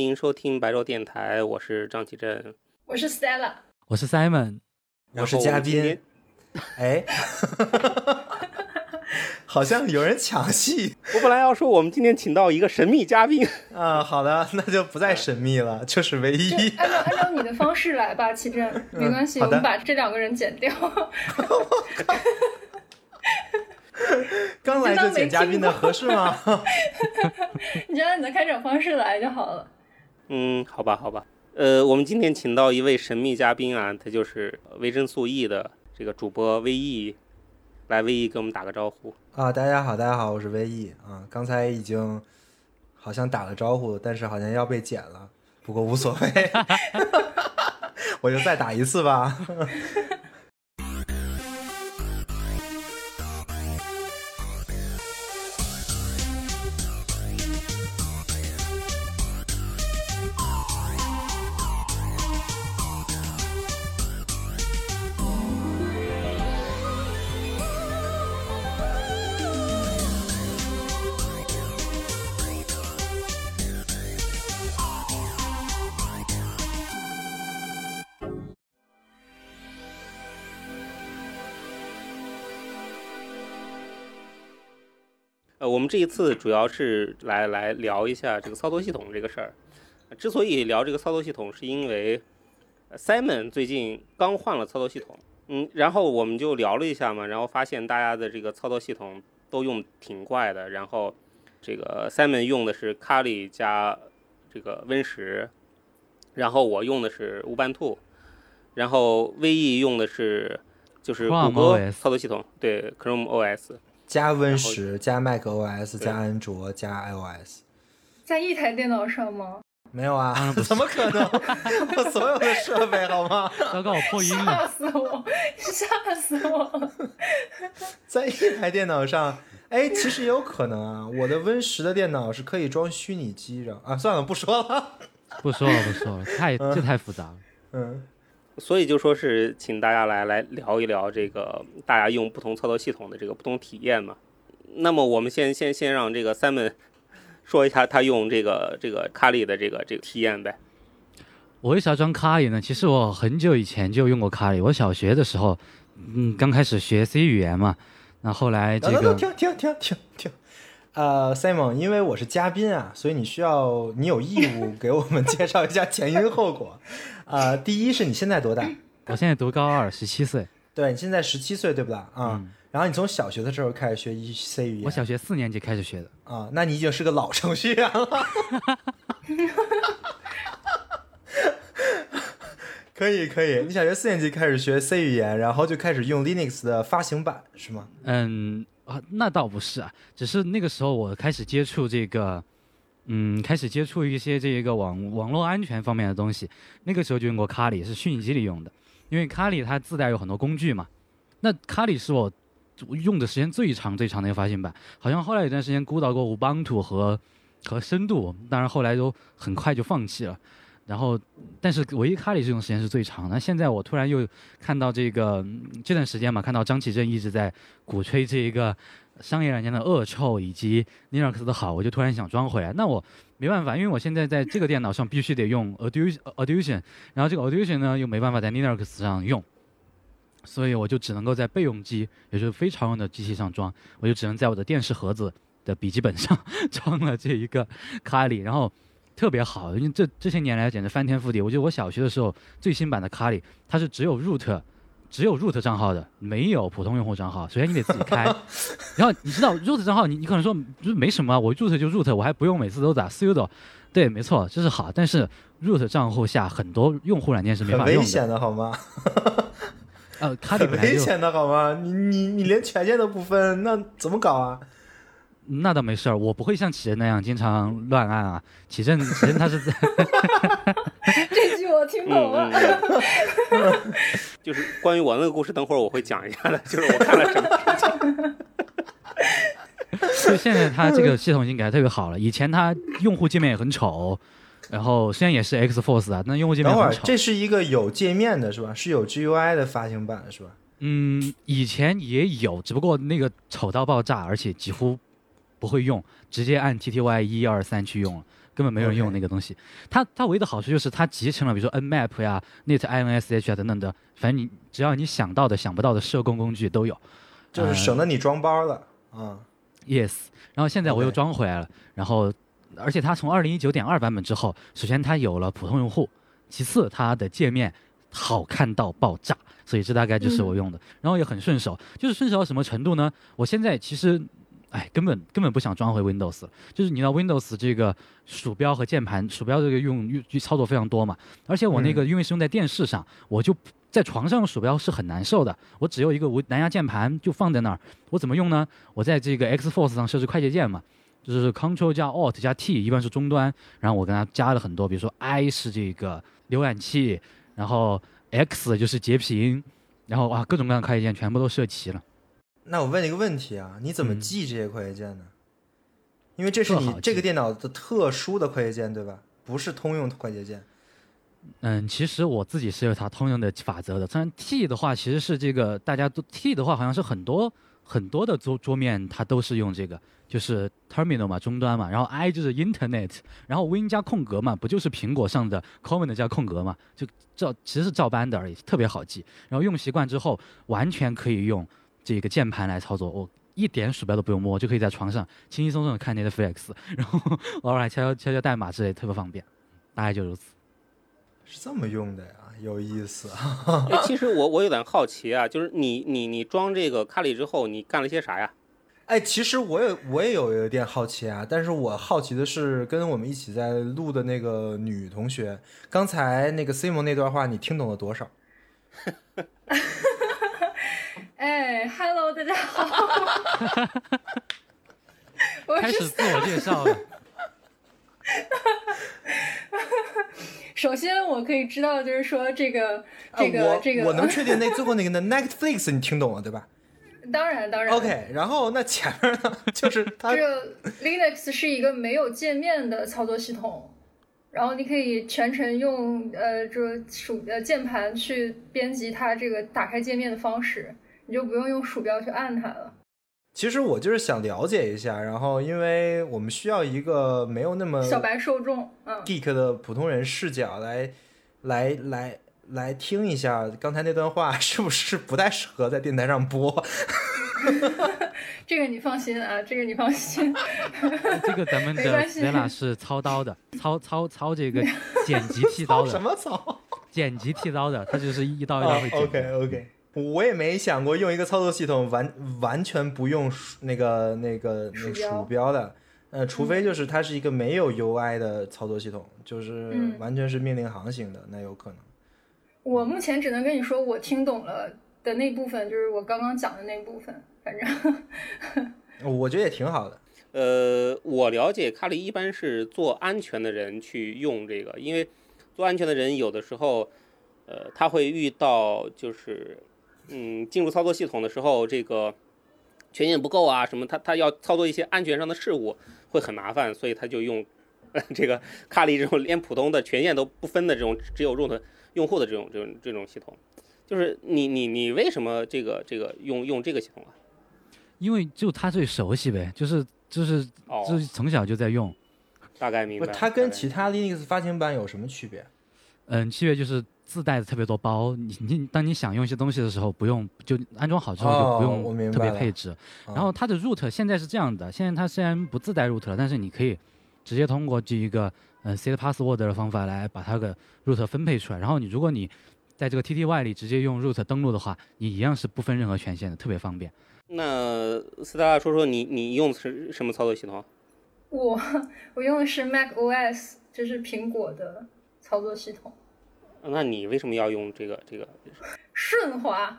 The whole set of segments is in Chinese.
欢迎收听白昼电台，我是张启正，我是 Stella，我是 Simon，我是嘉宾。哎，好像有人抢戏。我本来要说我们今天请到一个神秘嘉宾啊，好的，那就不再神秘了，就是唯一。按照按照你的方式来吧，启正，没关系，我们把这两个人剪掉。刚来就剪嘉宾的合适吗？你就按你的开场方式来就好了。嗯，好吧，好吧。呃，我们今天请到一位神秘嘉宾啊，他就是维生素 E 的这个主播威 E，来，威 E 跟我们打个招呼啊！大家好，大家好，我是威 E 啊。刚才已经好像打了招呼，但是好像要被剪了，不过无所谓，我就再打一次吧。们这一次主要是来来聊一下这个操作系统这个事儿。之所以聊这个操作系统，是因为 Simon 最近刚换了操作系统，嗯，然后我们就聊了一下嘛，然后发现大家的这个操作系统都用挺怪的。然后这个 Simon 用的是 Kali 加这个 Win 十，然后我用的是 Ubuntu，，然后 VE 用的是就是谷歌操作系统，对 Chrome OS。加 Win 十，加 Mac OS，加安卓，加 iOS，在一台电脑上吗？没有啊，怎么可能？我所有的设备好吗？刚刚我破音了，吓死我，吓死我！在一台电脑上，哎，其实有可能啊。我的 Win 十的电脑是可以装虚拟机的啊。算了，不说了，不说了，不说了，太这太复杂了。嗯。所以就说是请大家来来聊一聊这个大家用不同操作系统的这个不同体验嘛。那么我们先先先让这个 Simon 说一下他用这个这个卡里的这个这个体验呗。我为啥装卡里呢？其实我很久以前就用过卡里，我小学的时候，嗯，刚开始学 C 语言嘛。那后来这个停停停停停。呃，Simon，因为我是嘉宾啊，所以你需要你有义务 给我们介绍一下前因后果。呃，第一是你现在多大？我现在读高二，十七岁。对，你现在十七岁，对不对？啊，然后你从小学的时候开始学 C 语言。我小学四年级开始学的。啊，那你已经是个老程序员了。可以可以，你小学四年级开始学 C 语言，然后就开始用 Linux 的发行版，是吗？嗯。啊，那倒不是啊，只是那个时候我开始接触这个，嗯，开始接触一些这一个网网络安全方面的东西。那个时候就用过卡里，是虚拟机里用的，因为卡里它自带有很多工具嘛。那卡里是我用的时间最长最长的一个发行版，好像后来有段时间孤岛过 Ubuntu 和和深度，当然后来都很快就放弃了。然后，但是唯一卡里这种时间是最长的。现在我突然又看到这个这段时间嘛，看到张启正一直在鼓吹这一个商业软件的恶臭以及 Linux 的好，我就突然想装回来。那我没办法，因为我现在在这个电脑上必须得用 Audition，然后这个 Audition 呢又没办法在 Linux 上用，所以我就只能够在备用机，也就是非常用的机器上装，我就只能在我的电视盒子的笔记本上 装了这一个卡里，然后。特别好，因为这这些年来简直翻天覆地。我记得我小学的时候最新版的卡里，它是只有 root，只有 root 账号的，没有普通用户账号。首先你得自己开，然后你知道 root 账号，你你可能说没什么，我 root 就 root，我还不用每次都打 sudo。对，没错，这是好。但是 root 账户下很多用户软件是没法用的。危险的好吗？呃，卡里危险的好吗？你你你连权限都不分，那怎么搞啊？那倒没事儿，我不会像启正那样经常乱按啊。启正，启正他是在，这句我听懂了。就是关于我那个故事，等会儿我会讲一下的。就是我看了什么。所以现在它这个系统已经改的特别好了。以前它用户界面也很丑，然后虽然也是 Xforce 啊，那用户界面很丑。这是一个有界面的是吧？是有 GUI 的发行版是吧？嗯，以前也有，只不过那个丑到爆炸，而且几乎。不会用，直接按 T T Y 一二三去用了，根根本没有人用那个东西。它它唯一的好处就是它集成了，比如说 Nmap 呀、NetInsh 啊等等的，反正你只要你想到的、想不到的社工工具都有，就是省得你装包了啊。Yes，然后现在我又装回来了，然后而且它从二零一九点二版本之后，首先它有了普通用户，其次它的界面好看到爆炸，所以这大概就是我用的，然后也很顺手，就是顺手到什么程度呢？我现在其实。哎，根本根本不想装回 Windows 了。就是你知道 Windows 这个鼠标和键盘，鼠标这个用用操作非常多嘛，而且我那个因为是用在电视上，我就在床上用鼠标是很难受的。我只有一个无蓝牙键盘就放在那儿，我怎么用呢？我在这个 Xforce 上设置快捷键嘛，就是 Ctrl 加 Alt 加 T，一般是终端，然后我跟他加了很多，比如说 I 是这个浏览器，然后 X 就是截屏，然后哇各种各样的快捷键全部都设齐了。那我问你一个问题啊，你怎么嗯记这些快捷键呢？因为这是你这个电脑的特殊的快捷键，对吧？不是通用快捷键。嗯，其实我自己是有它通用的法则的。虽然 T 的话，其实是这个大家都 T 的话，好像是很多很多的桌桌面它都是用这个，就是 terminal 嘛，终端嘛。然后 I 就是 Internet，然后 Win 加空格嘛，不就是苹果上的 Command 加空格嘛？就照其实是照搬的而已，特别好记。然后用习惯之后，完全可以用这个键盘来操作，我一点鼠标都不用摸，就可以在床上轻轻松松的看 Netflix，然后偶尔还敲敲敲敲代码之类，特别方便。大概就如此。是这么用的呀，有意思啊！哎，其实我我有点好奇啊，就是你你你装这个卡里之后，你干了些啥呀？哎，其实我也我也有一点好奇啊，但是我好奇的是，跟我们一起在录的那个女同学，刚才那个 Simon 那段话，你听懂了多少？哎，Hello，大家好，我开始自我介绍了。首先我可以知道，就是说这个这个这个，我能确定那最后那个的 Netflix 你听懂了对吧当然当然？OK，然后那前面呢，就是 它这个 Linux 是一个没有界面的操作系统，然后你可以全程用呃这个鼠呃键盘去编辑它这个打开界面的方式，你就不用用鼠标去按它了。其实我就是想了解一下，然后因为我们需要一个没有那么小白受众，嗯，geek 的普通人视角来来来来听一下刚才那段话 是不是不太适合在电台上播？这个你放心啊，这个你放心。这个咱们的 没关系 Stella 是操刀的，操操操这个剪辑剃刀的什，么操？剪辑剃刀的，他就是一刀一刀会剪。OK OK，我也没想过用一个操作系统完完全不用鼠那个那个那个鼠标的，呃，除非就是它是一个没有 UI 的操作系统，就是嗯完全是命令行型的，那有可能。我目前只能跟你说，我听懂了的那部分，就是我刚刚讲的那部分，反正。我觉得也挺好的。呃，我了解卡里一般是做安全的人去用这个，因为做安全的人有的时候，呃，他会遇到就是，嗯，进入操作系统的时候，这个权限不够啊，什么他他要操作一些安全上的事务会很麻烦，所以他就用 这个卡里这种连普通的权限都不分的这种只有 root 用户的这种这种这种系统。就是你你你为什么这个这个用用这个系统啊？因为就他最熟悉呗，就是就是哦，就是从小就在用。大概明白。它跟其他 Linux 发行版有什么区别？嗯，区别就是自带的特别多包，你你当你想用一些东西的时候，不用就安装好之后就不用特别配置。啊然后它的 root 现在是这样的，现在它虽然不自带 root 了，但是你可以直接通过这一个呃 set password 的方法来把它的 root 分配出来。然后你如果你在这个 TTY 里直接用 root 登录的话，你一样是不分任何权限的，特别方便。那斯达拉说说你你用的是什么操作系统？我 我用的是 Mac OS，就是苹果的操作系统，那你为什么要用这个这个？顺滑。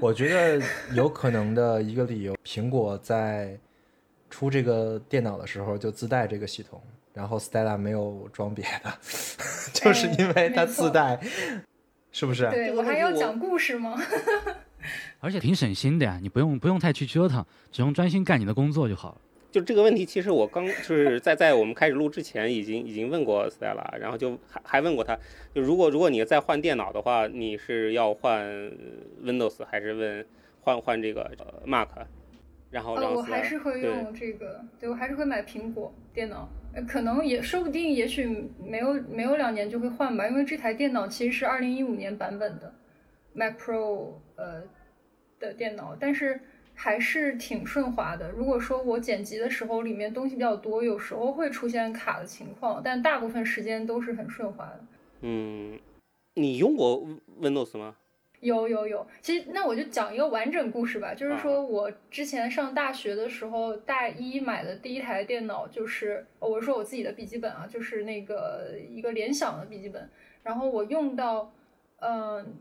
我觉得有可能的一个理由，苹果在出这个电脑的时候就自带这个系统，然后 Stella 没有装别的，就是因为它自带，是不是？对我还要讲故事吗？而且挺省心的呀，你不用不用太去折腾，只用专心干你的工作就好了。就这个问题，其实我刚就是在在我们开始录之前，已经已经问过 Stella，然后就还还问过他，就如果如果你再换电脑的话，你是要换 Windows 还是问换换这个呃 Mac？哦，然后我还是会用这个，对我还是会买苹果电脑，呃可能也说不定，也许没有没有两年就会换吧，因为这台电脑其实是二零一五年版本的 Mac Pro 呃的电脑，但是还是挺顺滑的。如果说我剪辑的时候里面东西比较多，有时候会出现卡的情况，但大部分时间都是很顺滑的。嗯，你用过 Windows 吗？有有有，其实那我就讲一个完整故事吧，就是啊说我之前上大学的时候，大一买的第一台电脑就是，哦我说我自己的笔记本啊，就是那个一个联想的笔记本，然后我用到，嗯、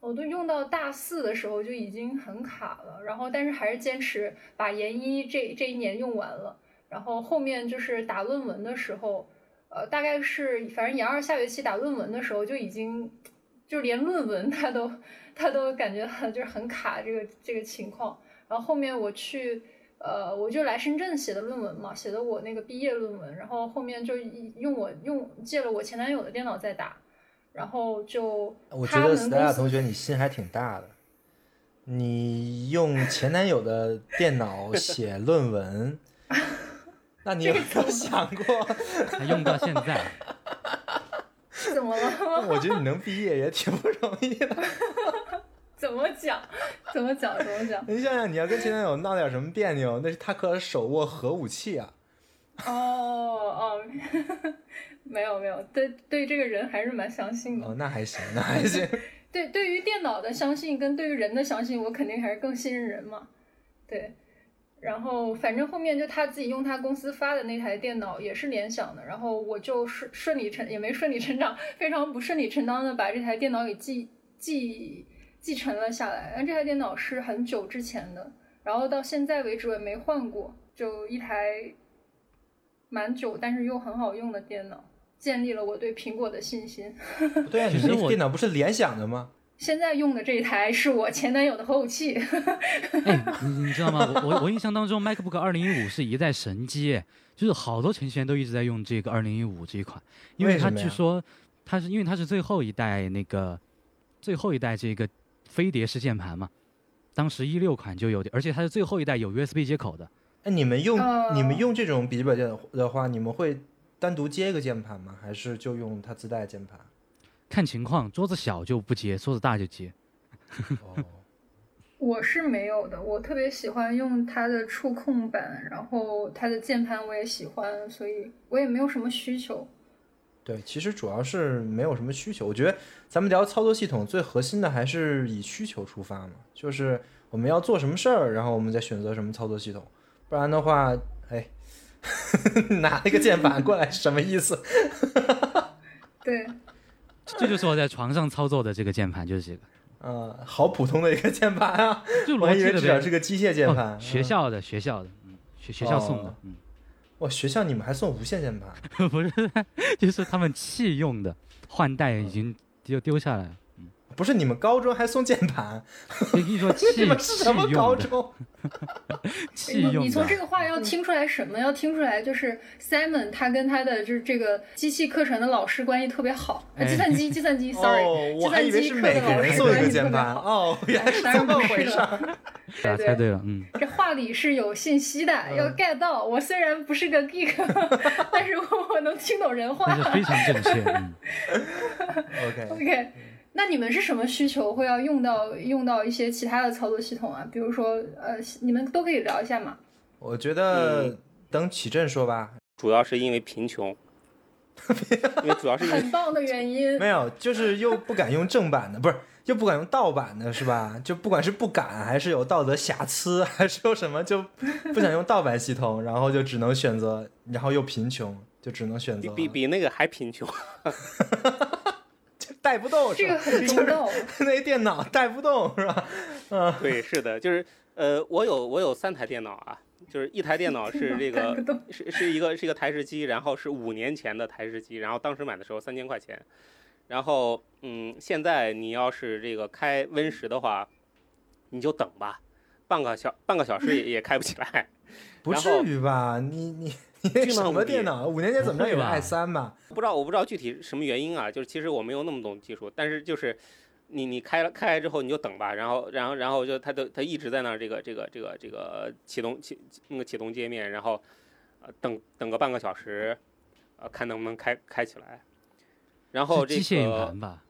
我都用到大四的时候就已经很卡了，然后但是还是坚持把研一这这一年用完了，然后后面就是打论文的时候，呃，大概是反正研二下学期打论文的时候就已经。就连论文他都他都感觉很就是很卡这个这个情况。然后后面我去呃，我就来深圳写的论文嘛，写的我那个毕业论文。然后后面就用我用借了我前男友的电脑在打，然后就我觉得他们公 Stella 同学你心还挺大的，你用前男友的电脑写论文，那你有没有想过？还用到现在，怎么了？我觉得你能毕业也挺不容易的。怎么讲？怎么讲？怎么讲？你想想，你要跟前男友闹点什么别扭，那是他可手握核武器啊！哦哦，没有没有，对对这个人还是蛮相信的。哦，那还行，那还行。对，对于电脑的相信跟对于人的相信，我肯定还是更信任人嘛。对，然后反正后面就他自己用他公司发的那台电脑也是联想的，然后我就顺顺理成也没顺理成章，非常不顺理成章的把这台电脑给继继继承了下来。但这台电脑是很久之前的，然后到现在为止我也没换过，就一台蛮久但是又很好用的电脑，建立了我对苹果的信心。不 对啊，你那其实我电脑不是联想的吗？现在用的这一台是我前男友的核武器。哎，你你知道吗？我我我印象当中，MacBook 二零一五是一代神机，哎就是好多程序员都一直在用这个二零一五这一款，因为它据说它是因为它是最后一代那个最后一代这个飞碟式键盘嘛，当时一六款就有的，而且它是最后一代有 USB 接口的。哎，你们用、呃你们用这种笔记本电脑的话，你们会单独接一个键盘吗？还是就用它自带键盘？看情况，桌子小就不接，桌子大就接。哦，我是没有的，我特别喜欢用它的触控板，然后它的键盘我也喜欢，所以我也没有什么需求。对，其实主要是没有什么需求。我觉得咱们聊操作系统最核心的还是以需求出发嘛，就是我们要做什么事儿，然后我们再选择什么操作系统。不然的话，哎，拿那个键盘过来是什么意思？对，这就是我在床上操作的这个键盘，就是这个，嗯，好普通的一个键盘啊，就我还以为逻辑的呗。至少是个机械键盘。哦学嗯校的学校的，嗯，学学校送的哦，嗯，哇，学校你们还送无线键盘？不是，就是他们弃用的，换代已经丢丢下来了。不是你们高中还送键盘？跟 你说 你们是什么高，中？气用你你从这，个话要听出来什么？要听出来就是 Simon 他跟他的就是这个机器课程的老师关系特别好。呃计算机，计算机，sorry，哦，计我还以为算机课是每个的老师人送一个关系特别键盘。好。哦，原来是当这么然不是的回事儿。啊，对猜对了，嗯，这话里是有信息的，嗯要 get 到。我虽然不是个 geek，但是我我能听懂人话非常正确，嗯。OK，OK，那你们是什么需求会要用到用到一些其他的操作系统啊？比如说，呃，你们都可以聊一下嘛。我觉得等启正说吧。主要是因为贫穷，因为主要是因为很棒的原因。没有，就是又不敢用正版的，不是又不敢用盗版的，是吧？就不管是不敢，还是有道德瑕疵，还是有什么，就不想用盗版系统，然后就只能选择，然后又贫穷，就只能选比择比比那个还贫穷。就带不动，是这个吧？很重要。那电脑带不动，是吧？嗯对，是的，就是呃，我有我有三台电脑啊，就是一台电脑是 这个是是一个是一个台式机，然后是五年前的台式机，然后当时买的时候三千块钱，然后嗯，现在你要是这个开 Win 十的话，你就等吧，半个小半个小时也也开不起来。不至于吧？你你 你那什么电脑？五年前怎么着 也是不会吧 i 三吧？不知道我不知道具体什么原因啊，就是其实我没有那么懂技术，但是就是，你你开了开来之后你就等吧，然后然后然后就它就它一直在那儿这个这个这个这个启动启那个启动界面，然后呃等等个半个小时，呃看能不能开开起来。然后这个机械硬盘吧？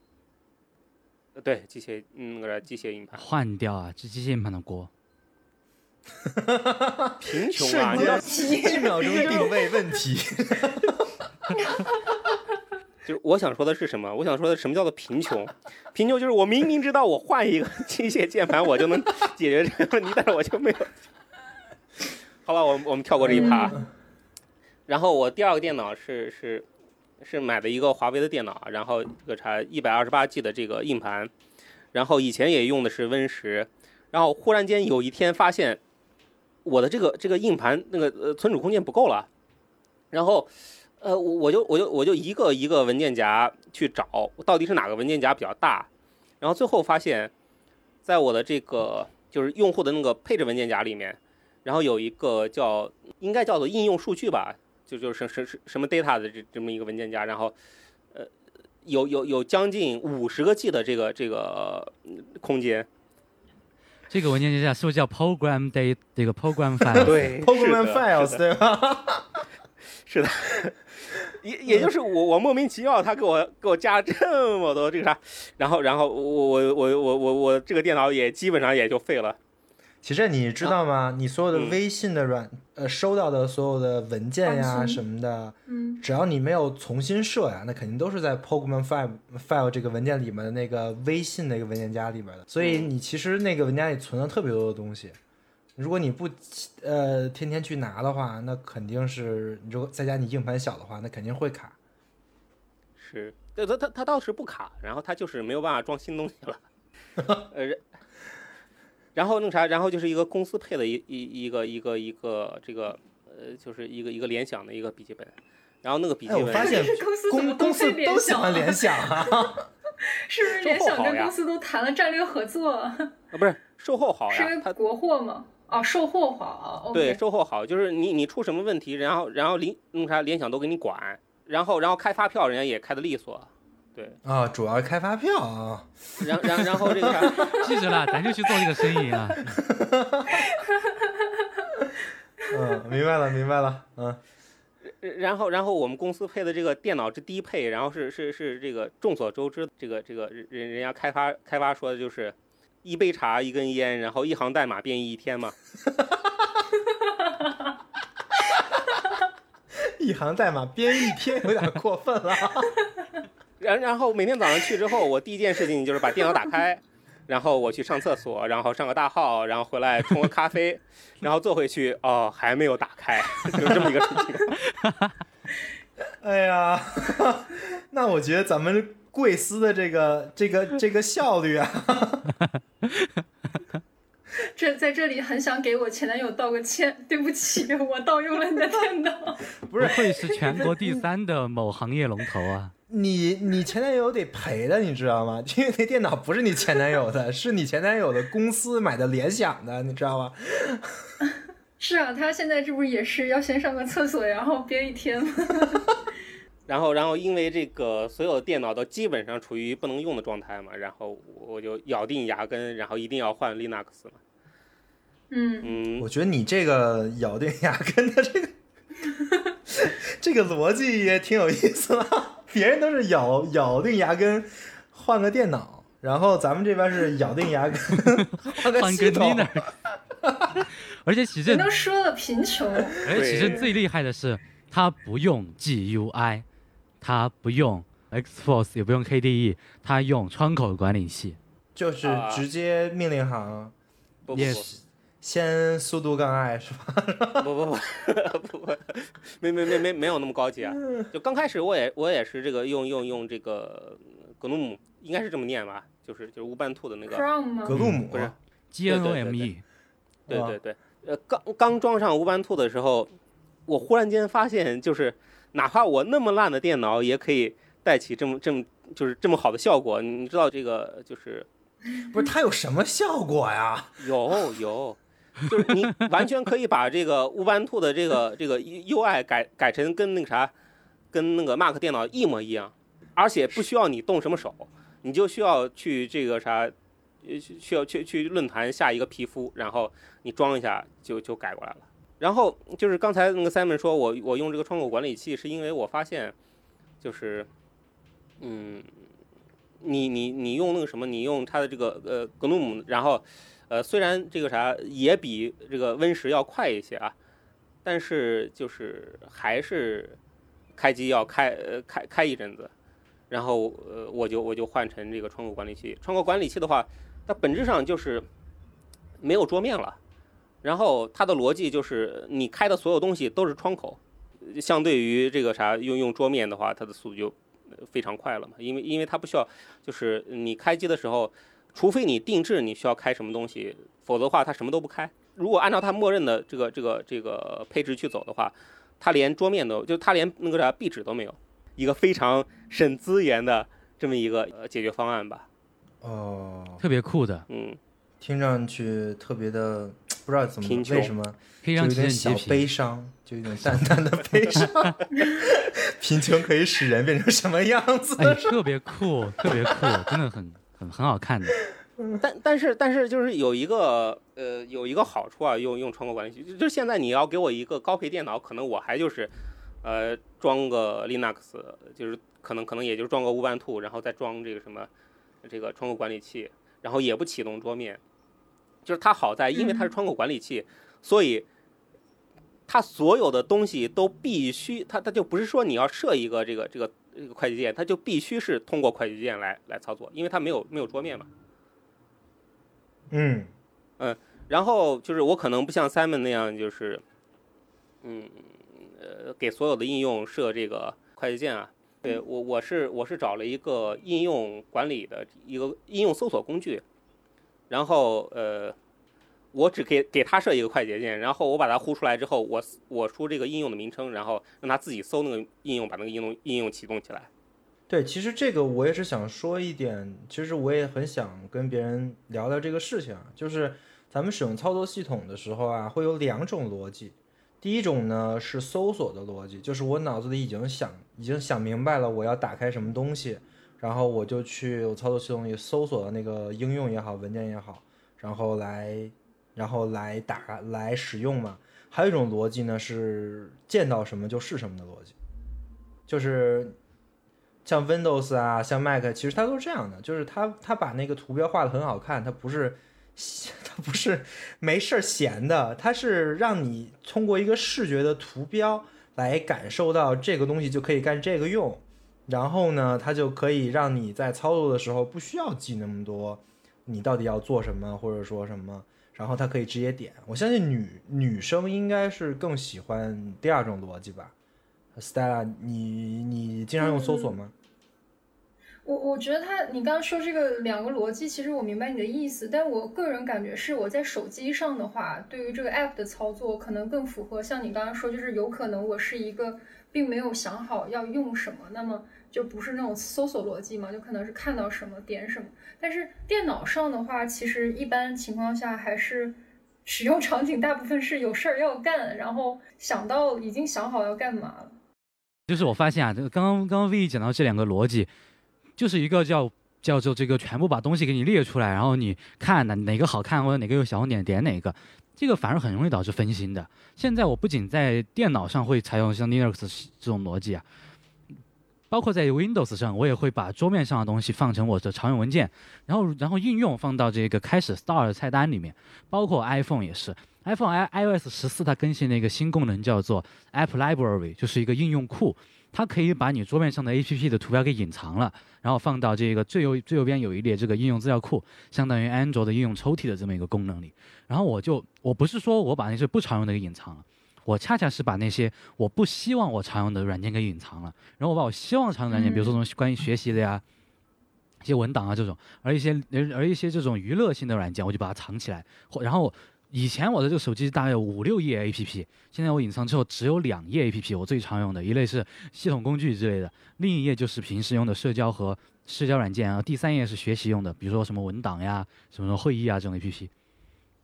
呃对机械嗯那个机械硬盘，换掉啊，这机械硬盘的锅。贫穷啊！你要一秒钟定位问题。就是我想说的是什么？我想说的什么叫做贫穷？贫穷就是我明明知道我换一个机械键盘我就能解决这个问题，但是我就没有。好吧，我们我们跳过这一趴。然后我第二个电脑是是是买的一个华为的电脑，然后这个才一百二十八 G 的这个硬盘，然后以前也用的是 Win 十，然后忽然间有一天发现我的这个这个硬盘那个呃存储空间不够了，然后。呃，我我就我就我就一个一个文件夹去找，到底是哪个文件夹比较大，然后最后发现，在我的这个就是用户的那个配置文件夹里面，然后有一个叫应该叫做应用数据吧，就就是什什什么 data 的这这么一个文件夹，然后呃有有有将近五十个 G 的这个这个空间，这个文件夹是不是叫 program data 这个 program file？对 Program files 对吧？是的，也也就是我我莫名其妙，他给我给我加这么多这个啥，然后然后我我我我我我这个电脑也基本上也就废了。其实你知道吗？你所有的嗯微信的软呃收到的所有的文件呀什么的，嗯，只要你没有重新设呀，那肯定都是在 Program file file 这个文件里面的那个微信那个文件夹里边的。所以你其实那个文件夹里存了特别多的东西。如果你不呃天天去拿的话，那肯定是如果再加你硬盘小的话，那肯定会卡。是，对，它它它倒是不卡，然后它就是没有办法装新东西了。呃，然然后弄啥，然后就是一个公司配的一一一个一个一个这个呃，就是一个一个联想的一个笔记本，然后那个笔记哎，我本，发现公公公司都喜欢联想啊。是不是联想跟公司都谈了战略合作？啊不是售后好是因为国货吗？哦，售后好对，售后好，就是你你出什么问题，然后然后联弄啥联想都给你管，然后然后开发票人家也开的利索，对，啊，主要是开发票啊。然然然后这个啥，记着了，咱就去做这个生意啊。嗯，明白了，明白了。嗯，然后然后我们公司配的这个电脑是低配，然后是是是这个众所周知，这个这个人人人家开发开发说的就是一杯茶一根烟，然后一行代码变异一天嘛，一行代码编一天有点过分了。然然后每天早上去之后，我第一件事情就是把电脑打开，然后我去上厕所，然后上个大号，然后回来冲个咖啡，然后坐回去，哦，还没有打开，就这么一个事情。哎呀，那我觉得咱们贵司的这个这个这个效率啊，这在这里很想给我前男友道个歉，对不起，我盗用了你的电脑。不愧是全国第三的某行业龙头啊！你你前男友得赔的，你知道吗？因为那电脑不是你前男友的，是你前男友的公司买的联想的，你知道吗？是啊，他现在这不是也是要先上个厕所，然后憋一天吗？然后，然后因为这个所有的电脑都基本上处于不能用的状态嘛，然后我就咬定牙根，然后一定要换 Linux 嘛。嗯，嗯我，觉得你这个咬定牙根的这个这个逻辑也挺有意思的。别人都是咬咬定牙根换个电脑，然后咱们这边是咬定牙根 换个换个系统。Linux，而且启你正，都说了贫穷，而且启正最厉害的是，他不用 GUI，他不用 Xforce，也不用 KDE，他用窗口管理器。就是直接命令行，不不不。Yes 先速度杠 i 是吧？不不不不不，没没没没没有那么高级啊！就刚开始我也我也是这个用用用这个格鲁姆，应该是这么念吧？就是就是乌班兔的那个，格？鲁姆不是 GNOME，对对对，呃，刚刚装上乌班兔的时候，我忽然间发现，就是哪怕我那么烂的电脑，也可以带起这么这么就是这么好的效果。你知道这个就是不是它有什么效果呀？有有，就是你完全可以把这个乌班兔的这个这个 UI 改改成跟那个啥，跟那个 Mac 电脑一模一样，而且不需要你动什么手。你就需要去这个啥，需要去去论坛下一个皮肤，然后你装一下就就改过来了。然后就是刚才那个 Simon 说我我用这个窗口管理器，是因为我发现就是嗯，你你你用那个什么，你用它的这个呃 GNOME，然后呃虽然这个啥也比这个 Win 十要快一些啊，但是就是还是开机要开呃开开一阵子，然后呃我就我就换成这个窗口管理器。窗口管理器的话，它本质上就是没有桌面了，然后它的逻辑就是你开的所有东西都是窗口，相对于这个啥用用桌面的话，它的速度就非常快了嘛，因为因为它不需要就是你开机的时候，除非你定制你需要开什么东西，否则的话它什么都不开。如果按照它默认的这个这个这个配置去走的话，它连桌面都就它连那个啥壁纸都没有，一个非常省资源的这么一个呃解决方案吧。哦，特别酷的，嗯，听上去特别的不知道怎么贫穷为什么，可以让就有点小。悲伤，就有点淡淡的悲伤。贫穷可以使人变成什么样子？哎，特别酷，特别酷，真的很很很好看的。但但是但是就是有一个呃有一个好处啊，用用窗口管理器，就就是现在你要给我一个高配电脑，可能我还就是呃装个 Linux，就是可能可能也就装个 Ubuntu，然后再装这个什么这个窗口管理器，然后也不启动桌面。就是它好在，因为它是窗口管理器，所以它所有的东西都必须，它它就不是说你要设一个这个这个这个快捷键，它就必须是通过快捷键来来操作，因为它没有没有桌面嘛。嗯，然后就是我可能不像 Simon 那样，就是，嗯，呃，给所有的应用设这个快捷键啊。对我我是我是找了一个应用管理的一个应用搜索工具，然后呃，我只给给它设一个快捷键，然后我把它呼出来之后，我我输这个应用的名称，然后让它自己搜那个应用，把那个应用应用启动起来。对，其实这个我也是想说一点，其实我也很想跟别人聊聊这个事情啊，就是咱们使用操作系统的时候啊，会有两种逻辑。第一种呢是搜索的逻辑，就是我脑子里已经想已经想明白了我要打开什么东西，然后我就去我操作系统里搜索那个应用也好，文件也好，然后来然后来打来使用嘛。还有一种逻辑呢是见到什么就是什么的逻辑，就是像 Windows 啊，像 Mac，其实它都是这样的，就是它它把那个图标画的很好看，它不是它不是没事闲的，它是让你通过一个视觉的图标来感受到这个东西就可以干这个用，然后呢，它就可以让你在操作的时候不需要记那么多，你到底要做什么或者说什么，然后它可以直接点。我相信女女生应该是更喜欢第二种逻辑吧。Stella，你你经常用搜索吗？我我觉得他，你刚刚说这个两个逻辑，其实我明白你的意思，但我个人感觉是我在手机上的话，对于这个 app 的操作，可能更符合像你刚刚说，就是有可能我是一个并没有想好要用什么，那么就不是那种搜索逻辑嘛，就可能是看到什么点什么。但是电脑上的话，其实一般情况下还是使用场景大部分是有事儿要干，然后想到已经想好要干嘛了。就是我发现啊，这个刚刚刚刚 V 讲到这两个逻辑，就是一个叫叫做这个全部把东西给你列出来，然后你看哪哪个好看或者哪个有小红点点哪个，这个反而很容易导致分心的。现在我不仅在电脑上会采用像 Linux 这种逻辑啊，包括在 Windows 上，我也会把桌面上的东西放成我的常用文件，然后然后应用放到这个开始 Start 菜单里面，包括 iPhone 也是。iPhone i iOS 十四它更新了一个新功能，叫做 App Library，就是一个应用库，它可以把你桌面上的 APP 的图标给隐藏了，然后放到这个最右最右边有一列这个应用资料库，相当于安卓的应用抽屉的这么一个功能里。然后我就我不是说我把那些不常用的给隐藏了，我恰恰是把那些我不希望我常用的软件给隐藏了，然后我把我希望常用的软件，比如说这种关于学习的呀。一些文档啊这种，而一些而而一些这种娱乐性的软件，我就把它藏起来，或然后以前我的这个手机大概有五六页 A P P，现在我隐藏之后只有两页 A P P，我最常用的一类是系统工具之类的，另一页就是平时用的社交和社交软件啊，第三页是学习用的，比如说什么文档呀、什么会议啊这种 A P P。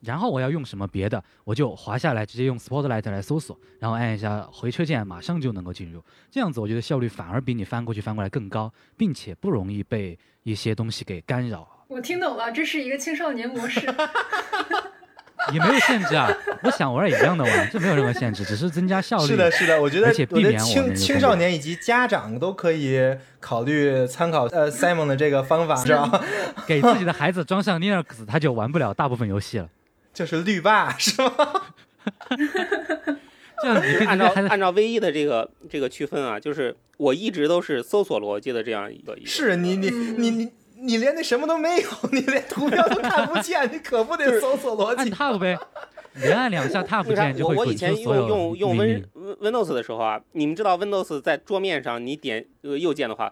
然后我要用什么别的，我就滑下来，直接用 Spotlight 来搜索，然后按一下回车键，马上就能够进入。这样子我觉得效率反而比你翻过去翻过来更高，并且不容易被一些东西给干扰。我听懂了，这是一个青少年模式。也没有限制啊，我想玩也一样的玩，这没有任何限制，只是增加效率。是的，是的，我觉得，而且避免我我觉得青少年以及家长都可以考虑参考呃 Simon 的这个方法，知道？给自己的孩子装上 Linux，他就玩不了大部分游戏了。就是绿霸是吗？这样你按照按照 V 一的这个这个区分啊，就是我一直都是搜索逻辑的这样一个是你你嗯你你你连那什么都没有，你连图标都看不见，你可不得搜索逻按辑？tab 呗，连按两下 tab 为啥键就会我我以前用用用命 Win Windows 的时候啊，你们知道 Windows 在桌面上你点这个右键的话，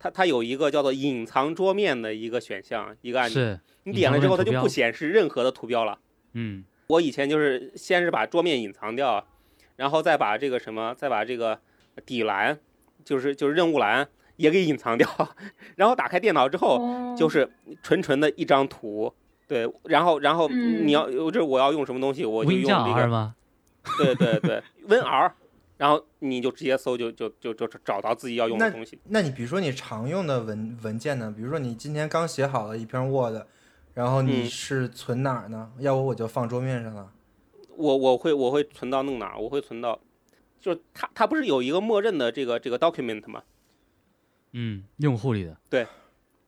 它它有一个叫做隐藏桌面的一个选项，一个按钮，你点了之后它就不显示任何的图标了。嗯，我以前就是先是把桌面隐藏掉，然后再把这个什么，再把这个底栏，就是就是任务栏也给隐藏掉，然后打开电脑之后哦就是纯纯的一张图。对，然后然后嗯你要就是我要用什么东西，我就用加这 R 个，对对对，WinR，然后你就直接搜就就就就找到自己要用的东西。那你比如说你常用的文文件呢？比如说你今天刚写好了一篇 Word，然后你嗯是存哪儿呢？要不我就放桌面上了。我我会我会存到弄哪儿？我会存到，就是它它不是有一个默认的这个这个 document 吗？嗯，用户里的。对，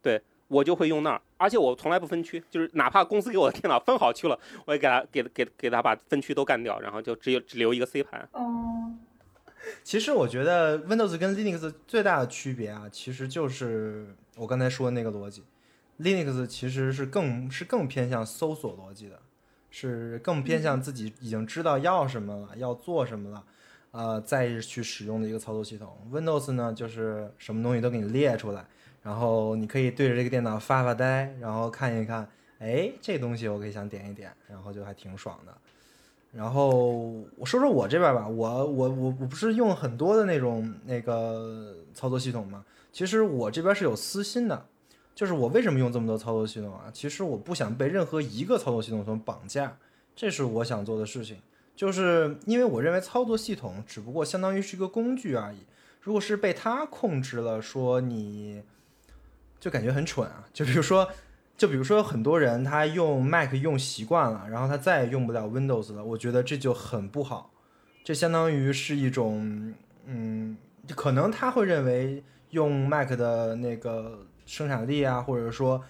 对我就会用那儿，而且我从来不分区，就是哪怕公司给我的电脑分好区了，我也给他给给给他把分区都干掉，然后就只有只留一个 C 盘。哦，其实我觉得 Windows 跟 Linux 最大的区别啊，其实就是我刚才说的那个逻辑。Linux 其实是更是更偏向搜索逻辑的，是更偏向自己已经知道要什么了，要做什么了，呃，再去使用的一个操作系统。Windows 呢，就是什么东西都给你列出来，然后你可以对着这个电脑发发呆，然后看一看，哎，这东西我可以想点一点，然后就还挺爽的。然后我说说我这边吧，我我我我不是用很多的那种那个操作系统嘛，其实我这边是有私心的，就是我为什么用这么多操作系统啊？其实我不想被任何一个操作系统所绑架，这是我想做的事情。就是因为我认为操作系统只不过相当于是一个工具而已，如果是被它控制了，说你就感觉很蠢啊。就比如说，就比如说很多人他用 Mac 用习惯了，然后他再也用不了 Windows 了，我觉得这就很不好。这相当于是一种，嗯，可能他会认为用 Mac 的那个生产力啊，或者说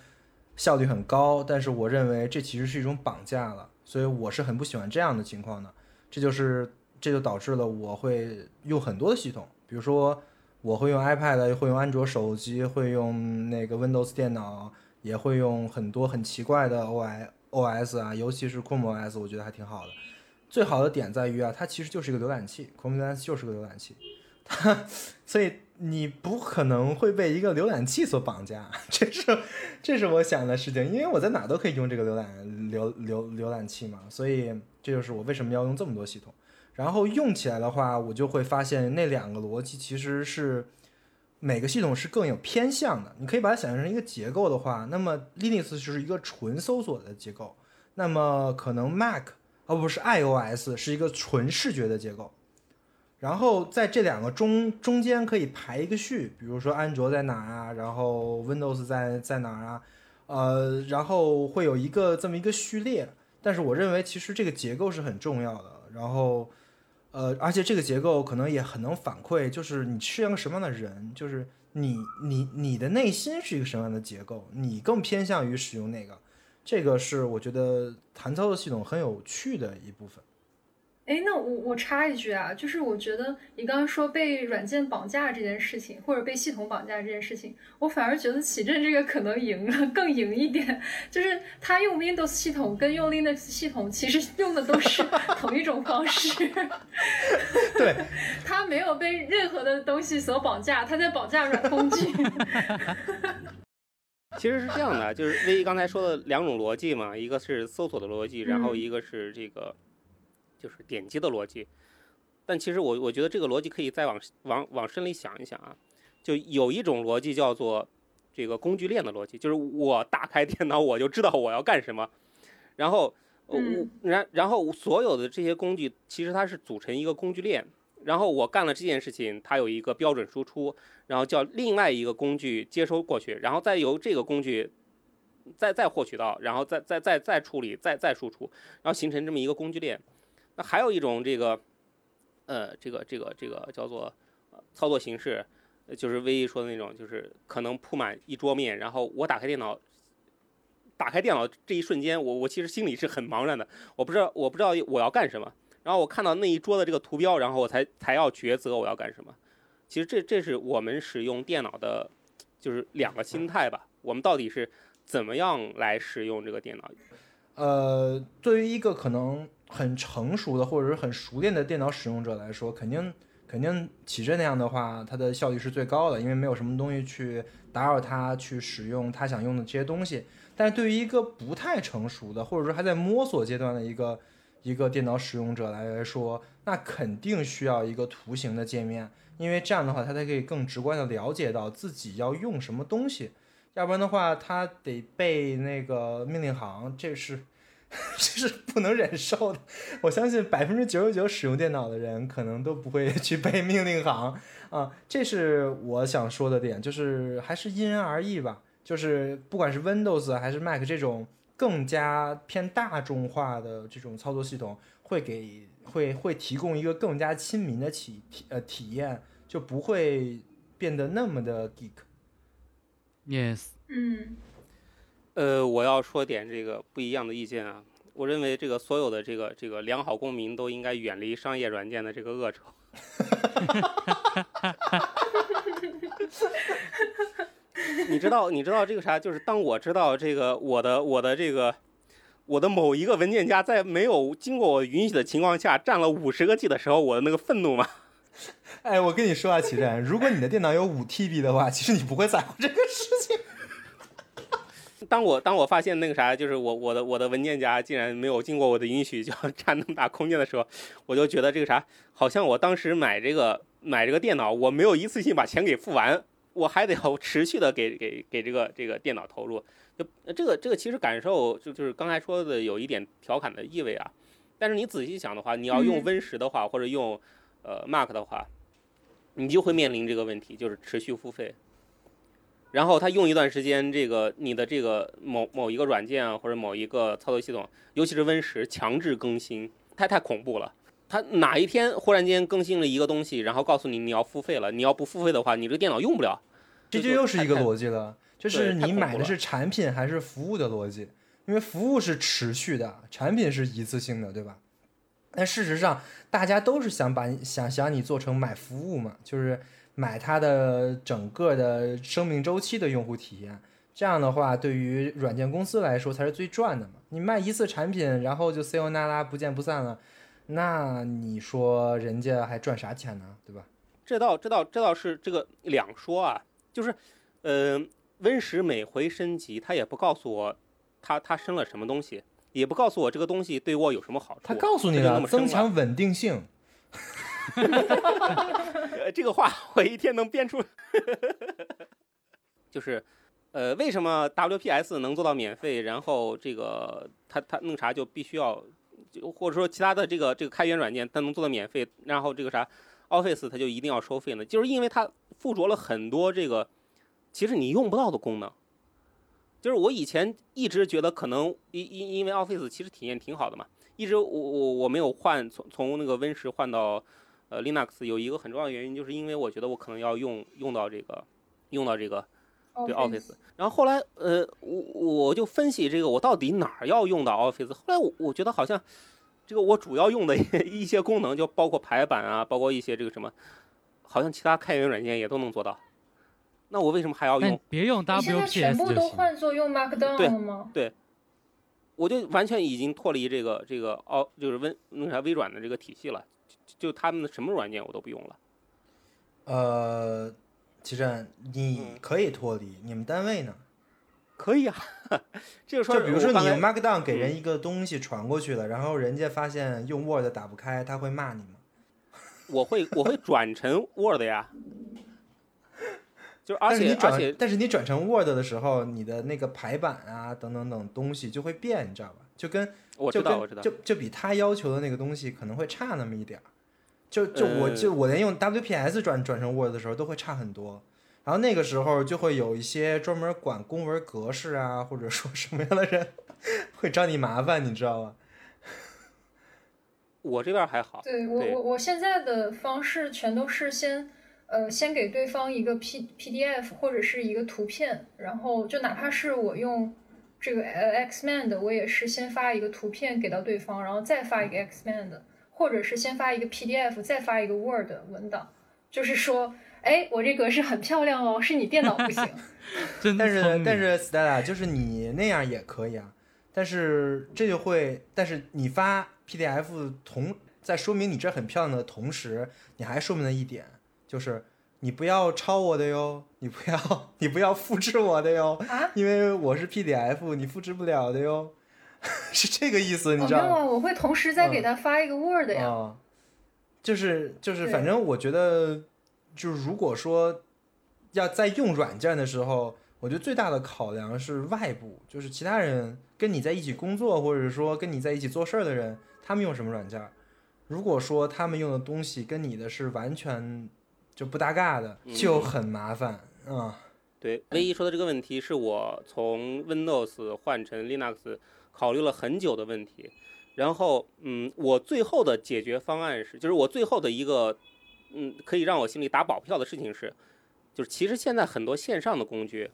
效率很高，但是我认为这其实是一种绑架了，所以我是很不喜欢这样的情况的。这就是这就导致了我会用很多的系统，比如说我会用 iPad，会用安卓手机，会用那个 Windows 电脑，也会用很多很奇怪的 OS OS 啊，尤其是 Chrome OS，我觉得还挺好的。最好的点在于啊，它其实就是一个浏览器，Chrome OS 就是个浏览器，它所以你不可能会被一个浏览器所绑架，这是这是我想的事情，因为我在哪都可以用这个浏览浏浏浏览器嘛，所以这就是我为什么要用这么多系统。然后用起来的话，我就会发现那两个逻辑其实是每个系统是更有偏向的。你可以把它想象成一个结构的话，那么 Linux 就是一个纯搜索的结构，那么可能 Mac 哦不是 iOS 是一个纯视觉的结构。然后在这两个中中间可以排一个序，比如说安卓在哪啊，然后 Windows 在在哪儿啊，呃，然后会有一个这么一个序列。但是我认为其实这个结构是很重要的，然后呃，而且这个结构可能也很能反馈，就是你是一个什么样的人，就是你你你的内心是一个什么样的结构，你更偏向于使用哪个，这个是我觉得谈操作系统很有趣的一部分。哎，那我我插一句啊，就是我觉得你刚刚说被软件绑架这件事情，或者被系统绑架这件事情，我反而觉得启正这个可能赢了，更赢一点。就是他用 Windows 系统跟用 Linux 系统，其实用的都是 同一种方式。对，他没有被任何的东西所绑架，他在绑架软工具。其实是这样的，就是 V 刚才说的两种逻辑嘛，一个是搜索的逻辑，然后嗯一个是这个就是点击的逻辑。但其实我我觉得这个逻辑可以再往往往深里想一想啊，就有一种逻辑叫做这个工具链的逻辑，就是我打开电脑我就知道我要干什么，然后呃我嗯然然后所有的这些工具其实它是组成一个工具链，然后我干了这件事情，它有一个标准输出，然后叫另外一个工具接收过去，然后再由这个工具再再获取到，然后再再再再处理，再再输出，然后形成这么一个工具链。那还有一种这个，呃，这个这个这个叫做呃操作形式，就是唯一说的那种，就是可能铺满一桌面，然后我打开电脑。打开电脑这一瞬间，我我其实心里是很茫然的，我不知道我不知道我要干什么。然后我看到那一桌的这个图标，然后我才才要抉择我要干什么。其实这这是我们使用电脑的，就是两个心态吧。我们到底是怎么样来使用这个电脑？呃，对于一个可能很成熟的或者是很熟练的电脑使用者来说，肯定肯定启振那样的话，它的效率是最高的，因为没有什么东西去打扰他去使用他想用的这些东西。但是对于一个不太成熟的，或者说还在摸索阶段的一个一个电脑使用者来说，那肯定需要一个图形的界面，因为这样的话，他才可以更直观的了解到自己要用什么东西。要不然的话，他得背那个命令行，这是 这是不能忍受的。我相信百分之九十九使用电脑的人可能都不会 去背命令行啊，这是我想说的点，就是还是因人而异吧。就是不管是 Windows 还是 Mac 这种更加偏大众化的这种操作系统，会给会会提供一个更加亲民的体体呃体验，就不会变得那么的 geek。Yes，嗯呃，我要说点这个不一样的意见啊。我认为这个所有的这个这个良好公民都应该远离商业软件的这个恶臭。你知道，你知道这个啥？就是当我知道这个我的我的这个我的某一个文件夹在没有经过我允许的情况下占了五十个 G 的时候，我的那个愤怒吗？哎，我跟你说啊，启振，如果你的电脑有五 TB 的话，其实你不会在乎这个事情。当我当我发现那个啥，就是我我的我的文件夹竟然没有经过我的允许就要 占那么大空间的时候，我就觉得这个啥，好像我当时买这个买这个电脑，我没有一次性把钱给付完，我还得要持续的给给给这个这个电脑投入。就这个这个其实感受就就是刚才说的有一点调侃的意味啊，但是你仔细想的话，你要用嗯 Win 十的话，或者用呃 Mac 的话，你就会面临这个问题，就是持续付费。然后它用一段时间，这个你的这个某某一个软件啊，或者某一个操作系统，尤其是 Win 十强制更新，太太恐怖了。它哪一天忽然间更新了一个东西，然后告诉你你要付费了，你要不付费的话，你这个电脑用不了。这就就又是一个逻辑了，就是你买的是产品还是服务的逻辑，因为服务是持续的，产品是一次性的，对吧？但事实上，大家都是想把想想你做成买服务嘛，就是买它的整个的生命周期的用户体验。这样的话，对于软件公司来说才是最赚的嘛。你卖一次产品，然后就 C O 那拉不见不散了，那你说人家还赚啥钱呢？对吧？这倒这倒这倒是这个两说啊，就是，呃，Win 十每回升级，他也不告诉我他他升了什么东西，也不告诉我这个东西对我有什么好处。他告诉你了，增强稳定性。呃，这个话我一天能编出，就是，呃，为什么 WPS 能做到免费，然后这个它它弄啥就必须要，就或者说其他的这个这个开源软件它能做到免费，然后这个啥 Office 它就一定要收费呢？就是因为它附着了很多这个其实你用不到的功能。就是我以前一直觉得可能因因因为 Office 其实体验挺好的嘛，一直我我我没有换从从那个 Win 十换到呃 Linux 有一个很重要的原因，就是因为我觉得我可能要用用到这个用到这个对 Office，然后后来呃我我就分析这个我到底哪儿要用到 Office，后来我我觉得好像这个我主要用的 一些功能就包括排版啊，包括一些这个什么，好像其他开源软件也都能做到。那我为什么还要用？别用你现在全 WPS 部都。换作用 Markdown 对了吗？对我就完全已经脱离这个这个哦，就是微那啥微软的这个体系了，就就他们的什么软件我都不用了。呃，齐振，你嗯可以脱离，你们单位呢？可以啊，这个说就比如说你 Markdown 给人一个东西传过去了，然后人家发现用 Word 打不开，他会骂你吗？我会我会转成 Word 呀，就是而且而且转，但是你转成 Word 的时候，你的那个排版啊等等等东西就会变，你知道吧？就跟我知道，我知道，就就比他要求的那个东西可能会差那么一点儿。就就我呃就我连用 WPS 转转成 Word 的时候都会差很多。然后那个时候就会有一些专门管公文格式啊，或者说什么样的人会找你麻烦，你知道吗？我这边还好。对我我我现在的方式全都是先呃先给对方一个 P PDF 或者是一个图片，然后就哪怕是我用这个呃 Xman 的，我也是先发一个图片给到对方，然后再发一个 Xman 的，或者是先发一个 PDF 再发一个 Word 文档，就是说，哎，我这格式很漂亮哦，是你电脑不行。真但是但是 Stella 就是你那样也可以啊，但是这就会，但是你发 PDF 同在说明你这很漂亮的同时，你还说明了一点，就是你不要抄我的哟，你不要 你不要复制我的哟，啊？因为我是 PDF，你复制不了的哟，是这个意思，你知道吗？哦没有啊，我会同时再给他发一个 Word 呀。啊，就是就是，反正我觉得，就是如果说要在用软件的时候，我觉得最大的考量是外部，就是其他人跟你在一起工作，或者说跟你在一起做事儿的人，他们用什么软件儿。如果说他们用的东西跟你的是完全就不搭嘎的，就很麻烦啊。对，唯一说的这个问题是我从 Windows 换成 Linux 考虑了很久的问题，然后嗯，我最后的解决方案是，就是我最后的一个嗯，可以让我心里打保票的事情是，就是其实现在很多线上的工具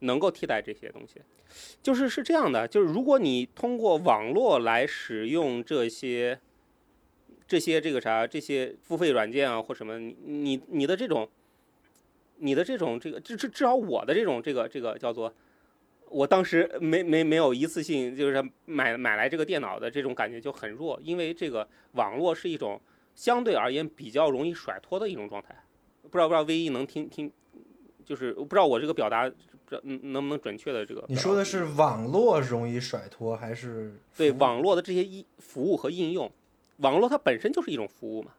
能够替代这些东西，就是是这样的，就是如果你通过网络来使用这些这些这个啥这些付费软件啊或什么，你你你的这种。你的这种这个至至至少我的这种这个这个叫做，我当时没没没有一次性就是买买来这个电脑的这种感觉就很弱，因为这个网络是一种相对而言比较容易甩脱的一种状态。不知道不知道 V 一能听听，就是我不知道我这个表达不知道嗯能不能准确的这个。你说的是网络容易甩脱还是对网络的这些一服务和应用，网络它本身就是一种服务嘛。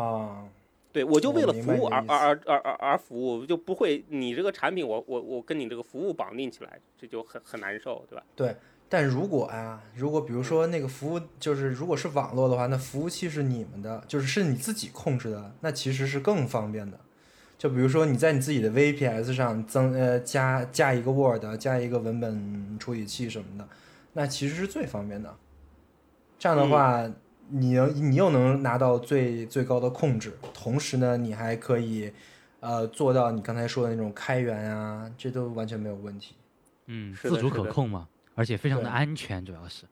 啊？对，我就为了服务而而而而而而服务，就不会你这个产品我我我跟你这个服务绑定起来，这就很很难受，对吧？对，但如果啊，如果比如说那个服务就是如果是网络的话，那服务器是你们的，就是是你自己控制的，那其实是更方便的。就比如说你在你自己的 VPS 上增呃加加一个 Word，加一个文本处理器什么的，那其实是最方便的。这样的话，你能你又能拿到最最高的控制，同时呢，你还可以呃做到你刚才说的那种开源啊，这都完全没有问题。嗯，自主可控嘛，而且非常的安全，主要是。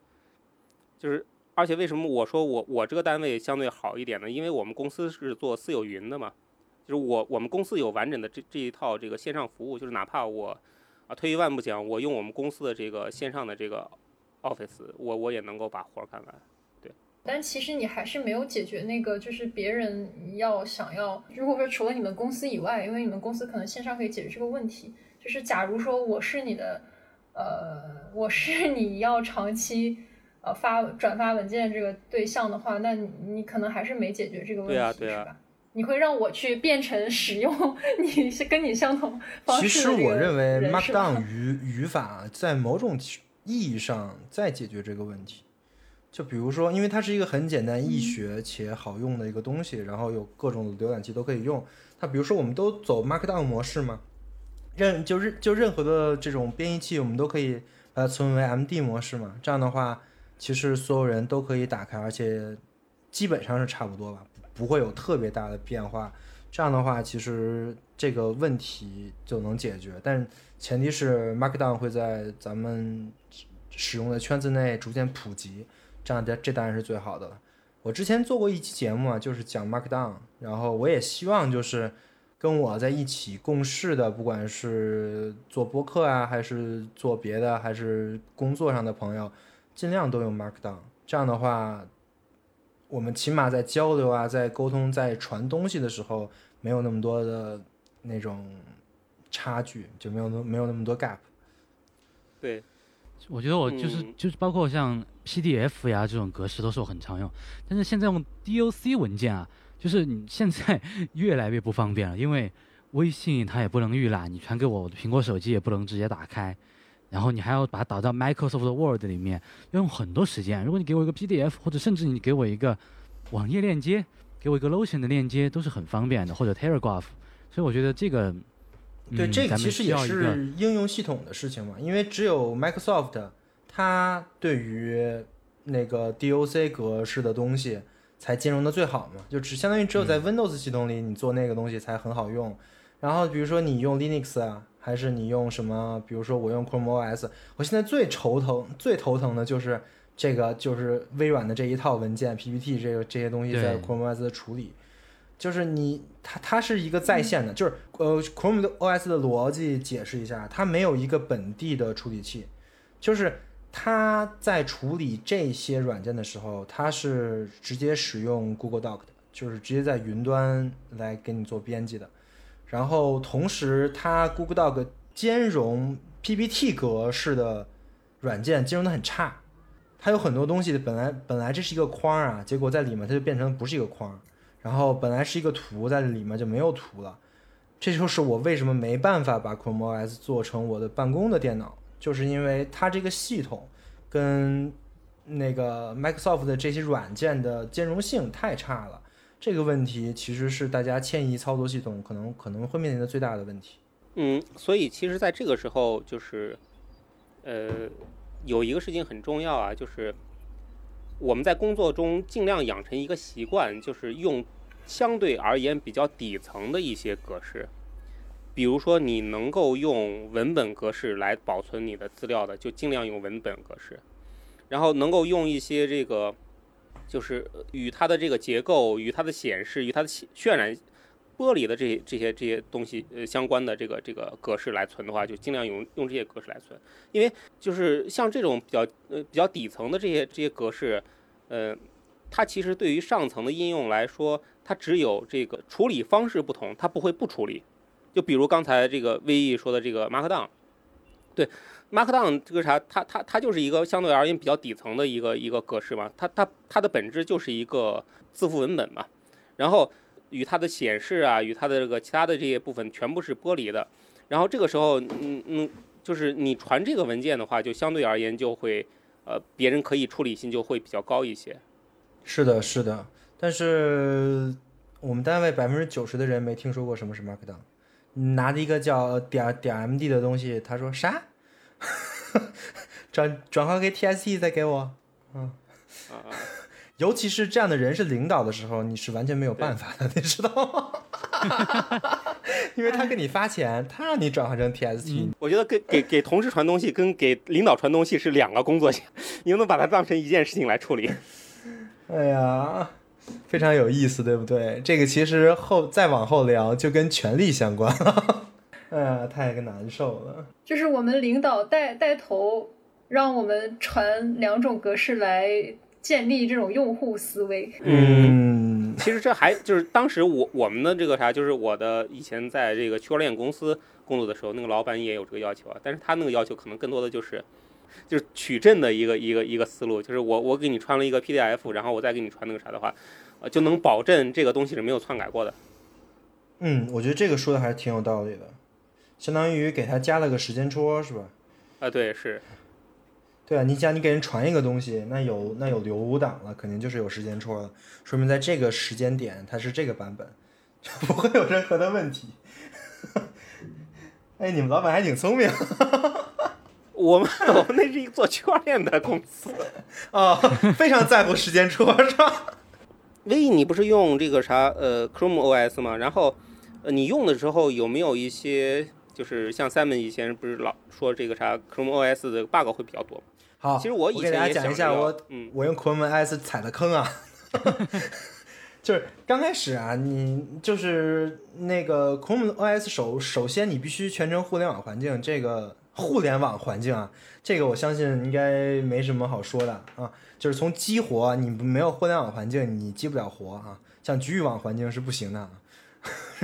就是而且为什么我说我我这个单位相对好一点呢？因为我们公司是做私有云的嘛，就是我我们公司有完整的这这一套这个线上服务，就是哪怕我啊退一万步讲，我用我们公司的这个线上的这个 Office，我我也能够把活儿干完。但其实你还是没有解决那个，就是别人要想要，如果说除了你们公司以外，因为你们公司可能线上可以解决这个问题，就是假如说我是你的，呃，我是你要长期呃发转发文件这个对象的话，那你你可能还是没解决这个问题，对啊对啊是吧？你会让我去变成使用你是跟你相同方式其实我认为人是吧 Markdown 语语法在某种意义上在解决这个问题。就比如说，因为它是一个很简单、易学且好用的一个东西，然后有各种浏览器都可以用。它比如说，我们都走 Markdown 模式嘛，任就任就任何的这种编译器，我们都可以把它存为 MD 模式嘛。这样的话，其实所有人都可以打开，而且基本上是差不多吧，不会有特别大的变化。这样的话，其实这个问题就能解决，但前提是 Markdown 会在咱们使用的圈子内逐渐普及，这样的这当然是最好的了。我之前做过一期节目啊，就是讲 Markdown，然后我也希望就是跟我在一起共事的，不管是做播客啊，还是做别的，还是工作上的朋友，尽量都用 Markdown。这样的话，我们起码在交流啊，在沟通、在传东西的时候，没有那么多的那种差距，就没有那没有那么多 gap。对，我觉得我就是、嗯就是包括像 PDF 呀这种格式都是我很常用，但是现在用 DOC 文件啊，就是你现在 越来越不方便了，因为微信它也不能预览，你传给我，我的苹果手机也不能直接打开，然后你还要把它导到 Microsoft Word 里面，要用很多时间。如果你给我一个 PDF，或者甚至你给我一个网页链接，给我一个 Lotion 的链接，都是很方便的，或者 Telegraph。所以我觉得这个，对，嗯这个其实也是应用系统的事情嘛，因为只有 Microsoft 它对于那个 DOC 格式的东西才兼容的最好嘛，就只相当于只有在 Windows 系统里你做那个东西才很好用。然后比如说你用 Linux 啊，还是你用什么，比如说我用 Chrome OS，我现在最头疼、最头疼的就是这个，就是微软的这一套文件 PPT 这个这些东西在 Chrome OS 的处理。就是你，它它是一个在线的，就是呃，Chrome OS 的逻辑解释一下，它没有一个本地的处理器，就是它在处理这些软件的时候，它是直接使用 Google Doc 的，就是直接在云端来给你做编辑的。然后同时，它 Google Doc 兼容 PPT 格式的软件兼容的很差，它有很多东西本来本来这是一个框啊，结果在里面它就变成不是一个框。然后本来是一个图，在里面就没有图了，这就是我为什么没办法把 Chrome OS 做成我的办公的电脑，就是因为它这个系统跟那个 Microsoft 的这些软件的兼容性太差了。这个问题其实是大家迁移操作系统可能可能会面临的最大的问题。嗯，所以其实在这个时候，就是，呃，有一个事情很重要啊，就是我们在工作中尽量养成一个习惯，就是用相对而言比较底层的一些格式，比如说你能够用文本格式来保存你的资料的，就尽量用文本格式，然后能够用一些这个，就是与它的这个结构、与它的显示、与它的渲渲染。玻璃的这些这些这些东西呃相关的这个这个格式来存的话，就尽量用用这些格式来存，因为就是像这种比较呃比较底层的这些这些格式，呃，它其实对于上层的应用来说，它只有这个处理方式不同，它不会不处理。就比如刚才这个 VE 说的这个 Markdown，对 Markdown 这个啥，它它它就是一个相对而言比较底层的一个一个格式嘛，它它它的本质就是一个字符文本嘛，然后。与它的显示啊，与它的这个其他的这些部分全部是剥离的。然后这个时候，嗯嗯，就是你传这个文件的话，就相对而言就会，呃，别人可以处理性就会比较高一些。是的，是的，但是我们单位百分之九十的人没听说过什么是 Markdown。你拿着一个叫点点 MD 的东西，他说啥？转转化给 TST 再给我。嗯。啊啊。尤其是这样的人是领导的时候，你是完全没有办法的，你知道吗？因为他给你发钱，他让你转换成 TST。我觉得给给给同事传东西跟给领导传东西是两个工作，你能不能把它当成一件事情来处理？哎呀，非常有意思，对不对？这个其实后再往后聊就跟权力相关了。哎呀，太个难受了。就是我们领导带带头，让我们传两种格式来。建立这种用户思维，嗯，其实这还就是当时我我们的这个啥，就是我的以前在这个区块链公司工作的时候，那个老板也有这个要求啊，但是他那个要求可能更多的就是就是取证的一个一个一个思路，就是我我给你传了一个 PDF，然后我再给你传那个啥的话，呃，就能保证这个东西是没有篡改过的。嗯，我觉得这个说的还是挺有道理的，相当于给他加了个时间戳，是吧？啊，对，是。对啊，你想你给人传一个东西，那有那有留档了，肯定就是有时间戳了，说明在这个时间点它是这个版本，就不会有任何的问题。哎，你们老板还挺聪明。我们我们那是一个做区块链的公司啊，非常在乎时间戳是吧？唯一你不是用这个啥呃 Chrome OS 吗？然后呃你用的时候有没有一些就是像 Simon 以前不是老说这个啥 Chrome OS 的 bug 会比较多？好，其实我以前给大家讲一下我，嗯，我用 Chrome OS 踩的坑啊，就是刚开始啊，你就是那个 Chrome OS 首首先你必须全程互联网环境，这个互联网环境啊，这个我相信应该没什么好说的啊，就是从激活，你没有互联网环境你激不了活啊，像局域网环境是不行的啊，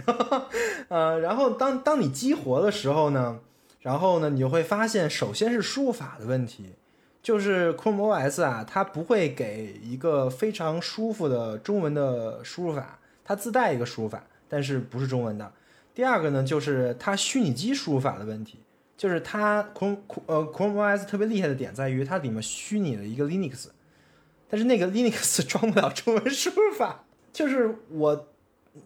呃，然后当当你激活的时候呢，然后呢，你就会发现，首先是输入法的问题。就是 Chrome OS 啊，它不会给一个非常舒服的中文的输入法，它自带一个输入法，但是不是中文的。第二个呢，就是它虚拟机输入法的问题，就是它 Chrome 呃 Chrome OS 特别厉害的点在于它里面虚拟了一个 Linux，但是那个 Linux 装不了中文输入法，就是我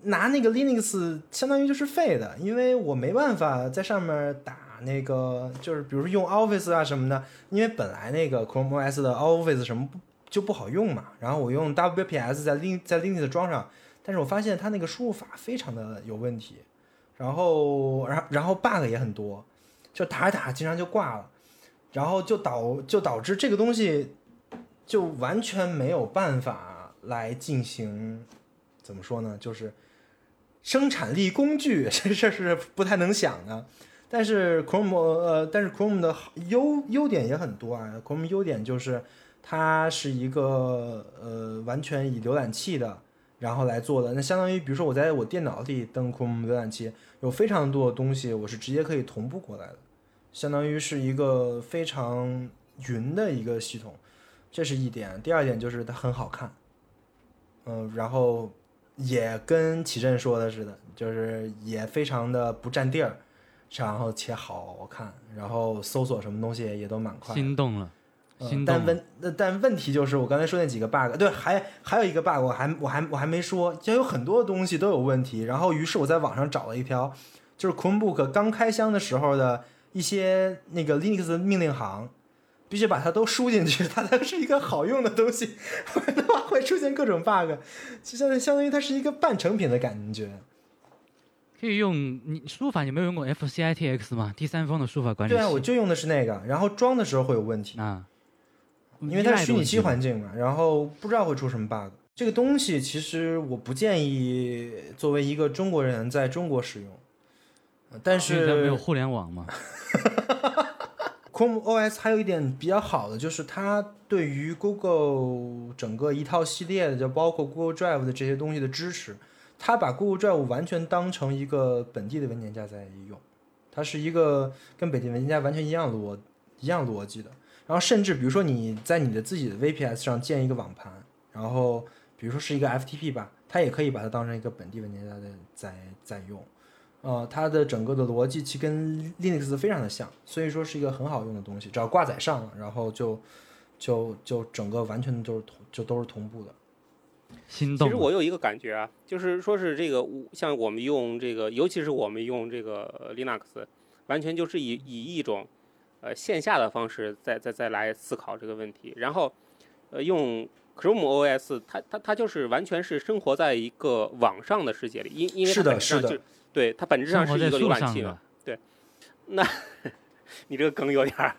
拿那个 Linux 相当于就是废的，因为我没办法在上面打那个，就是比如说用 Office 啊什么的，因为本来那个 Chrome OS 的 Office 什么不就不好用嘛，然后我用 WPS 在 Lin 在 Linux 装上，但是我发现它那个输入法非常的有问题，然后然然后 bug 也很多，就打着打着经常就挂了，然后就导就导致这个东西就完全没有办法来进行，怎么说呢？就是生产力工具 这事儿是不太能想的。但是 Chrome 呃，但是 Chrome 的优优点也很多啊。Chrome 优点就是它是一个呃完全以浏览器的然后来做的。那相当于比如说我在我电脑里登 Chrome 浏览器，有非常多的东西我是直接可以同步过来的，相当于是一个非常云的一个系统，这是一点。第二点就是它很好看，嗯，然后也跟启正说的似的，就是也非常的不占地儿。然后且好看，然后搜索什么东西也都蛮快。心动了，嗯心动了。但问呃但问题就是我刚才说那几个 bug，对，还还有一个 bug 我还我还我还没说，就有很多东西都有问题。然后于是我在网上找了一条，就是 Chromebook 刚开箱的时候的一些那个 Linux 的命令行，必须把它都输进去，它才是一个好用的东西，不然的话会出现各种 bug，就相当于相当于它是一个半成品的感觉。可以用你输入法，你没有用过 FCITX 吗？第三方的输入法管理器。对啊，我就用的是那个，然后装的时候会有问题。啊，因为它是虚拟机环境。嘛，然后不知道会出什么 bug。这个东西其实我不建议作为一个中国人在中国使用，呃但因为它没有互联网嘛。Chrome OS 还有一点比较好的就是它对于 Google 整个一套系列的，就包括 Google Drive 的这些东西的支持，它把 Google Drive 完全当成一个本地的文件夹在用，它是一个跟本地文件夹完全一样逻一样逻辑的。然后甚至比如说你在你的自己的 VPS 上建一个网盘，然后比如说是一个 FTP 吧，它也可以把它当成一个本地文件夹在在在用。呃，它的整个的逻辑其实跟 Linux 非常的像，所以说是一个很好用的东西，只要挂载上了，然后就就就整个完全都是同就都是同步的。心动。其实我有一个感觉啊，就是说是这个像我们用这个，尤其是我们用这个呃 Linux，完全就是以以一种呃线下的方式再再再来思考这个问题，然后呃用 Chrome OS，它它它就是完全是生活在一个网上的世界里，因因为它是的是的本质上就对它本质上是一个浏览器嘛对。那，，你这个梗有点儿，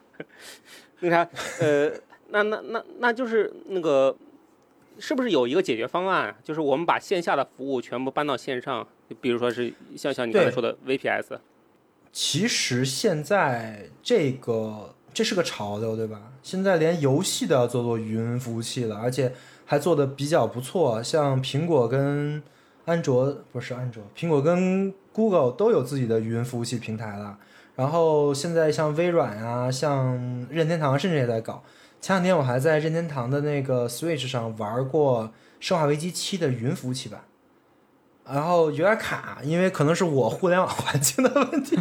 那啥，呃，那那那那就是那个，是不是有一个解决方案？就是我们把线下的服务全部搬到线上，比如说是像像你刚才说的 VPS，其实现在这个这是个潮流，对吧？现在连游戏都要做做云服务器了，而且还做的比较不错。像苹果跟安卓不是安卓，苹果跟 Google 都有自己的云服务器平台了。然后现在像微软啊，像任天堂甚至也在搞。前两天我还在任天堂的那个 Switch 上玩过《生化危机七》的云服务器版，然后有点卡，因为可能是我互联网环境的问题。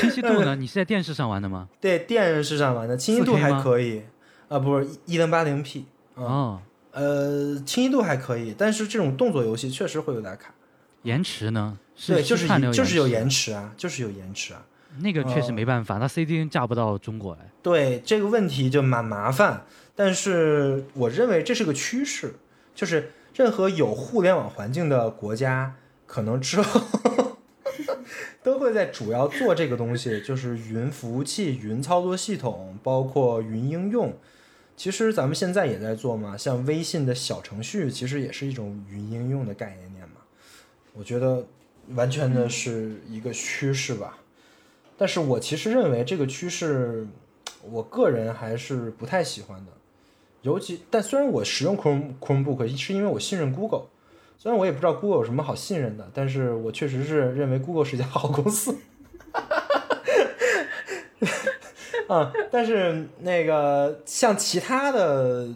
清晰度呢？你是在电视上玩的吗？对，电视上玩的清晰度还可以，啊，不是一零八零 P，哦，呃，清晰度还可以，但是这种动作游戏确实会有点卡。延迟呢？对，就是就是有延延迟啊，就是有延迟啊。那个确实哦没办法，它 CDN 架不到中国来。对这个问题就蛮麻烦，但是我认为这是个趋势，就是任何有互联网环境的国家，可能之后都会在主要做这个东西，就是云服务器、云操作系统，包括云应用。其实咱们现在也在做嘛，像微信的小程序，其实也是一种云应用的概念嘛。我觉得完全的是一个趋势吧。但是我其实认为这个趋势，我个人还是不太喜欢的。尤其，但虽然我使用 Chrome Chromebook 是因为我信任 Google，虽然我也不知道 Google 有什么好信任的，但是我确实是认为 Google 是一家好公司。啊，但是那个像其他的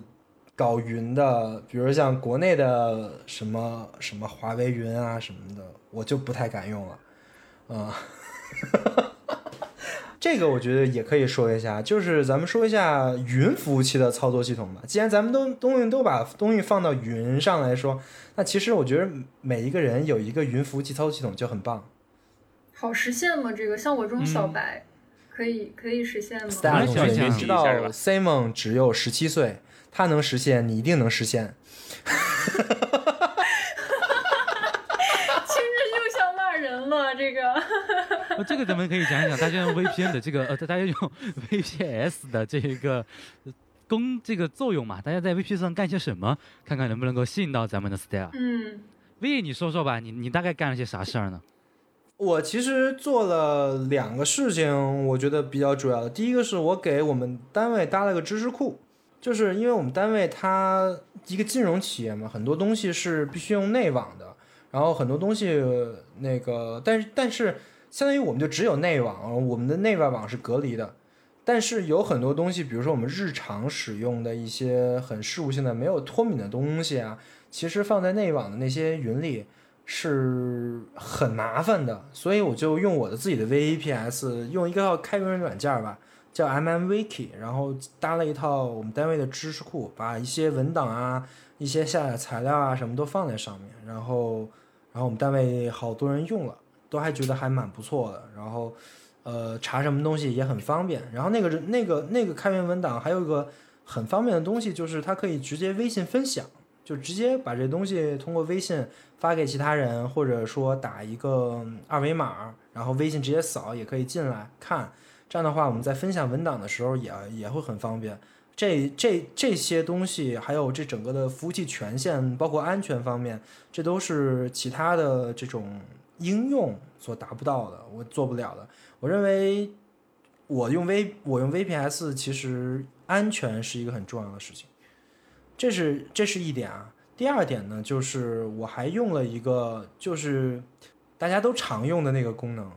搞云的，比如像国内的什么什么华为云啊什么的，我就不太敢用了。啊，这个我觉得也可以说一下，就是咱们说一下云服务器的操作系统吧。既然咱们都东西都把东西放到云上来说，那其实我觉得每一个人有一个云服务器操作系统就很棒。好实现吗？这个像我这种小嗯白，可以可以实现吗知道 Simon 只有十七岁，他能实现，你一定能实现。听着又像骂人了，这个。呃，这个咱们可以讲一讲，大家用 VPN 的这个呃，大家用 VPS 的这个呃功这个作用嘛，大家在 VPS 上干些什么，看看能不能够吸引到咱们的 Stella。嗯，V，你说说吧，你你大概干了些啥事儿呢？我其实做了两个事情，我觉得比较主要的。第一个是我给我们单位搭了个知识库，就是因为我们单位它一个金融企业嘛，很多东西是必须用内网的，然后很多东西那个，但是但是相当于我们就只有内网，我们的内外网是隔离的。但是有很多东西，比如说我们日常使用的一些很事务性的、没有脱敏的东西啊，其实放在内网的那些云里是很麻烦的，所以我就用我的自己的 VAPS，用一个开源软件吧，叫 MMWiki，然后搭了一套我们单位的知识库，把一些文档啊、一些下载材料啊什么都放在上面，然后，然后我们单位好多人用了，都还觉得还蛮不错的，然后，呃，查什么东西也很方便，然后那个那个那个开源文档还有一个很方便的东西，就是它可以直接微信分享。就直接把这东西通过微信发给其他人，或者说打一个二维码，然后微信直接扫也可以进来看。这样的话，我们在分享文档的时候也也会很方便。这这这些东西，还有这整个的服务器权限，包括安全方面，这都是其他的这种应用所达不到的，我做不了的。我认为我用 V 我用 VPS，其实安全是一个很重要的事情。这是这是一点啊。第二点呢，就是我还用了一个，就是大家都常用的那个功能，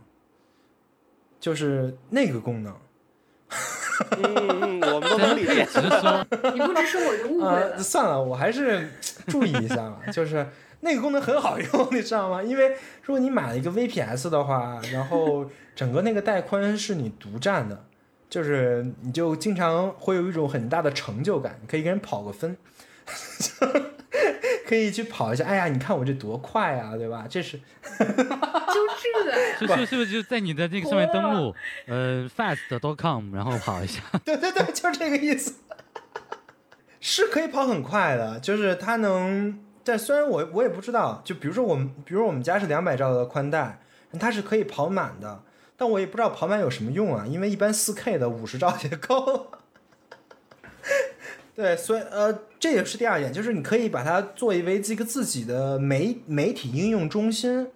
就是那个功能。嗯嗯，我们都能理解。你不支持我就误会呃，了。算了，我还是注意一下吧。就是那个功能很好用，你知道吗？因为如果你买了一个 VPS 的话，然后整个那个带宽是你独占的，就是你就经常会有一种很大的成就感，你可以跟人跑个分。可以去跑一下，哎呀，你看我这多快啊，对吧？这是 就是是是不是就在你的这个上面登录，呃，fast.com，然后跑一下？对对对，就这个意思。是可以跑很快的，就是它能，但虽然我我也不知道，就比如说我们，比如我们家是两百兆的宽带，它是可以跑满的，但我也不知道跑满有什么用啊，因为一般四 K 的五十兆也够了。对，所以呃，这也是第二点，就是你可以把它作为这个自己的媒媒体应用中心。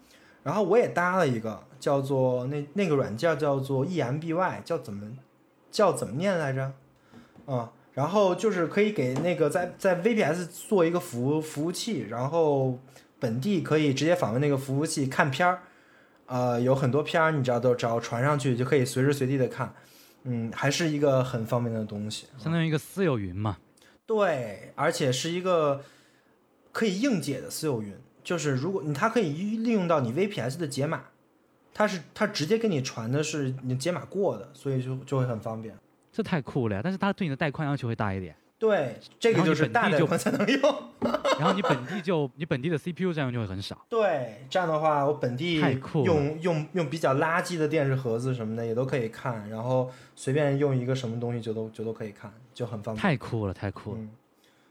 然后我也搭了一个叫做那那个软件叫做 EMBY，叫怎么叫怎么念来着？啊、然后就是可以给那个在在 VPS 做一个服务服务器，然后本地可以直接访问那个服务器看片儿，呃，有很多片儿，你只要都只要传上去就可以随时随地的看，嗯，还是一个很方便的东西。相当于一个私有云嘛。对，而且是一个可以硬解的私有云，就是如果你它可以利用到你 VPS 的解码，它是它直接给你传的是你解码过的，所以就就会很方便。这太酷了呀！但是它对你的带宽要求会大一点，对，这个就是大带你本地就宽 才能用。然后你本地就你本地的 CPU 占用就会很少。对，这样的话，我本地用用用比较垃圾的电视盒子什么的也都可以看，然后随便用一个什么东西就都就都可以看，就很方便。太酷了，太酷了！嗯，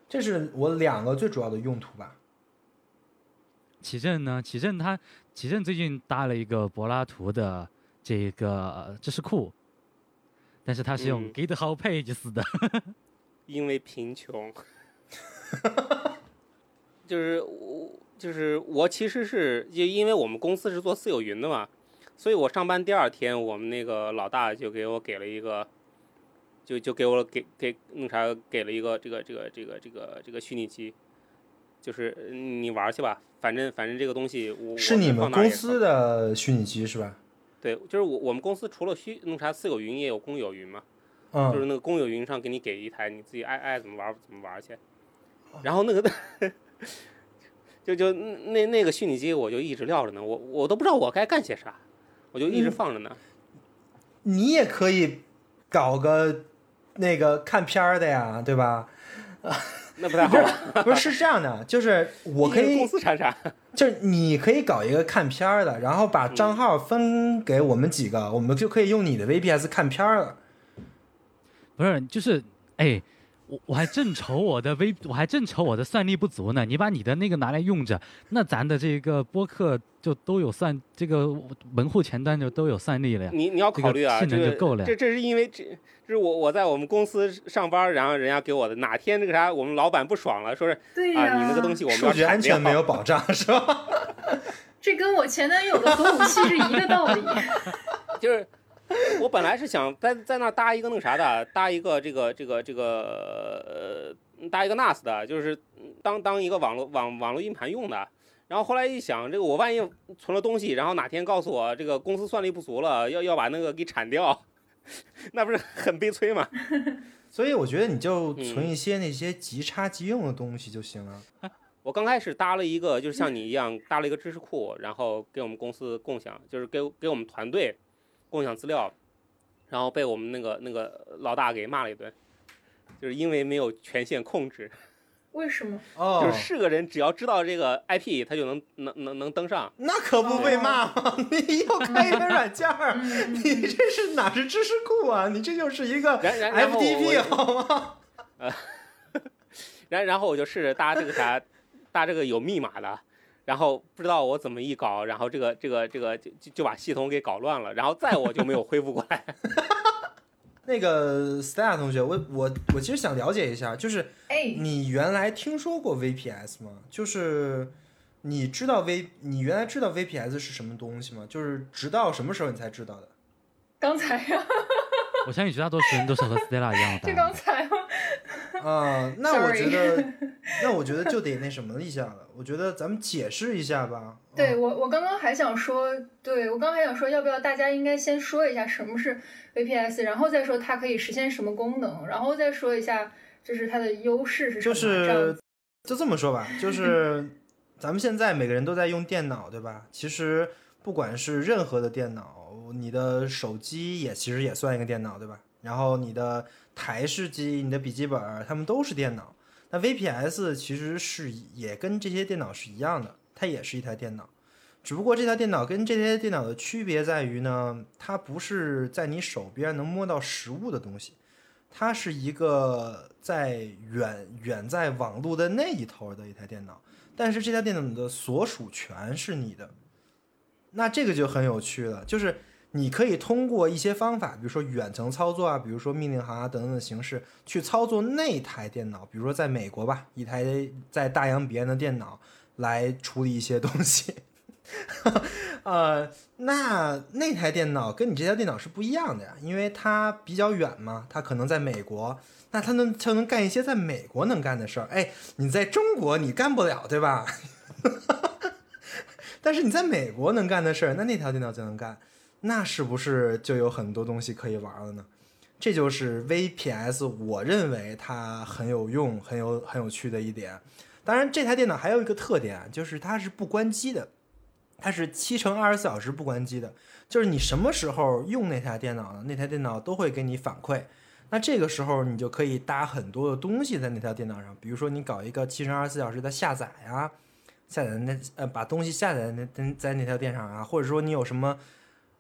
这是我两个最主要的用途吧。启正呢？启正他启正最近搭了一个柏拉图的这个知识库，但是他是用嗯 GitHub Pages 的。因为贫穷，就是我就是我其实是就因为我们公司是做私有云的嘛，所以我上班第二天，我们那个老大就给我给了一个，就就给我给给那啥给了一个这个这个这个这个这个虚拟机，就是嗯你玩去吧，反正反正这个东西我是你们公司的的虚拟机是吧？对，就是我我们公司除了虚弄啥私有云也有公有云嘛。就嗯，是那个公有云上给你给一台，你自己爱爱怎么玩怎么玩去。然后那个 就就那那个虚拟机，我就一直撂着呢，我我都不知道我该干些啥，我就一直嗯放着呢。你也可以搞个那个看片儿的呀，对吧？那不太好。不是是这样的，就是我可以公司产产，就是你可以搞一个看片儿的，然后把账号分给我们几个，我们就可以用你的 VPS 看片儿了。不是，就是哎，我我还正愁我的微我还正愁我的算力不足呢。你把你的那个拿来用着，那咱的这个播客就都有算，这个门户前端就都有算力了呀。你你要考虑啊，这个性能这就够了呀这这是因为这这是我我在我们公司上班，然后人家给我的。哪天那个啥，我们老板不爽了，说是对呀、啊，你那个东西我们数据安全没有保障是吧？这跟我前男友的核武器是一个道理。就是 我本来是想在在那儿搭一个那个啥的，搭一个这个这个这个呃搭一个 NAS 的，就是当当一个网络网网络硬盘用的。然后后来一想，这个我万一存了东西，然后哪天告诉我这个公司算力不足了，要要把那个给铲掉，那不是很悲催吗？所以我觉得你就嗯存一些那些即插即用的东西就行了。我刚开始搭了一个，就是像你一样搭了一个知识库，然后给我们公司共享，就是给给我们团队共享资料，然后被我们那个那个老大给骂了一顿，就是因为没有权限控制，为什么？哦就是是个人只要知道这个 IP，他就能能能能登上。那可不被骂吗？你要开一个软件儿，嗯你这是哪是知识库啊？你这就是一个 FTP 好吗？然然后我就试着搭这个啥，搭这个有密码的，然后不知道我怎么一搞，然后这个这个这个就就就把系统给搞乱了，然后再我就没有恢复过来。那个 Stella 同学，我我我其实想了解一下，就是哎，你原来听说过 VPS 吗？就是你知道 V，你原来知道 VPS 是什么东西吗？就是直到什么时候你才知道的？刚才呀、我相信绝大多数人都是和 Stella 一样的就。刚才吗？啊、那我觉得，那我觉得就得那什么一下了。我觉得咱们解释一下吧。嗯对我，我刚刚还想说，对我刚刚还想说，要不要大家应该先说一下什么是 VPS，然后再说它可以实现什么功能，然后再说一下就是它的优势是什就么。就是子就这么说吧，就是 咱们现在每个人都在用电脑，对吧？其实不管是任何的电脑，你的手机也其实也算一个电脑，对吧？然后你的台式机、你的笔记本儿，它们都是电脑。那 VPS 其实是也跟这些电脑是一样的，它也是一台电脑。只不过这台电脑跟这些电脑的区别在于呢，它不是在你手边能摸到实物的东西，它是一个在远远在网络的那一头的一台电脑，但是这台电脑的所属权是你的。那这个就很有趣了，就是你可以通过一些方法，比如说远程操作啊，比如说命令行啊等等的形式去操作那台电脑，比如说在美国吧，一台在大洋彼岸的电脑来处理一些东西。呃，那那台电脑跟你这台电脑是不一样的呀，因为它比较远嘛，它可能在美国，那它能它能干一些在美国能干的事儿，哎，你在中国你干不了，对吧？但是你在美国能干的事儿，那那条电脑就能干，那是不是就有很多东西可以玩了呢？这就是 VPS，我认为它很有用、很有很有趣的一点。当然，这台电脑还有一个特点，就是它是不关机的，它是七乘二十四小时不关机的，就是你什么时候用那台电脑呢？那台电脑都会给你反馈。那这个时候你就可以搭很多的东西在那条电脑上，比如说你搞一个七乘二十四小时的下载啊，下载那呃把东西下载在那在那条电脑上啊，或者说你有什么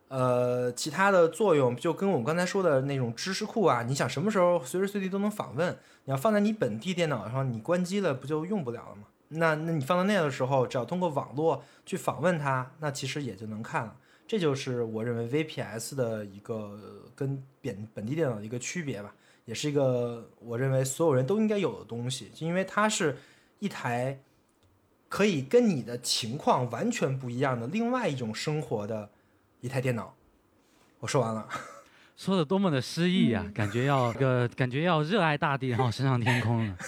呃其他的作用，就跟我们刚才说的那种知识库啊，你想什么时候随时随地都能访问，你要放在你本地电脑上，你关机了不就用不了了吗？那 那你放到那样的时候，只要通过网络去访问它，那其实也就能看了。这就是我认为 VPS 的一个跟本本地电脑的一个区别吧，也是一个我认为所有人都应该有的东西，就因为它是一台可以跟你的情况完全不一样的另外一种生活的一台电脑。我说完了。说的多么的诗意呀、嗯感觉要个感觉要热爱大地，然后升上天空了。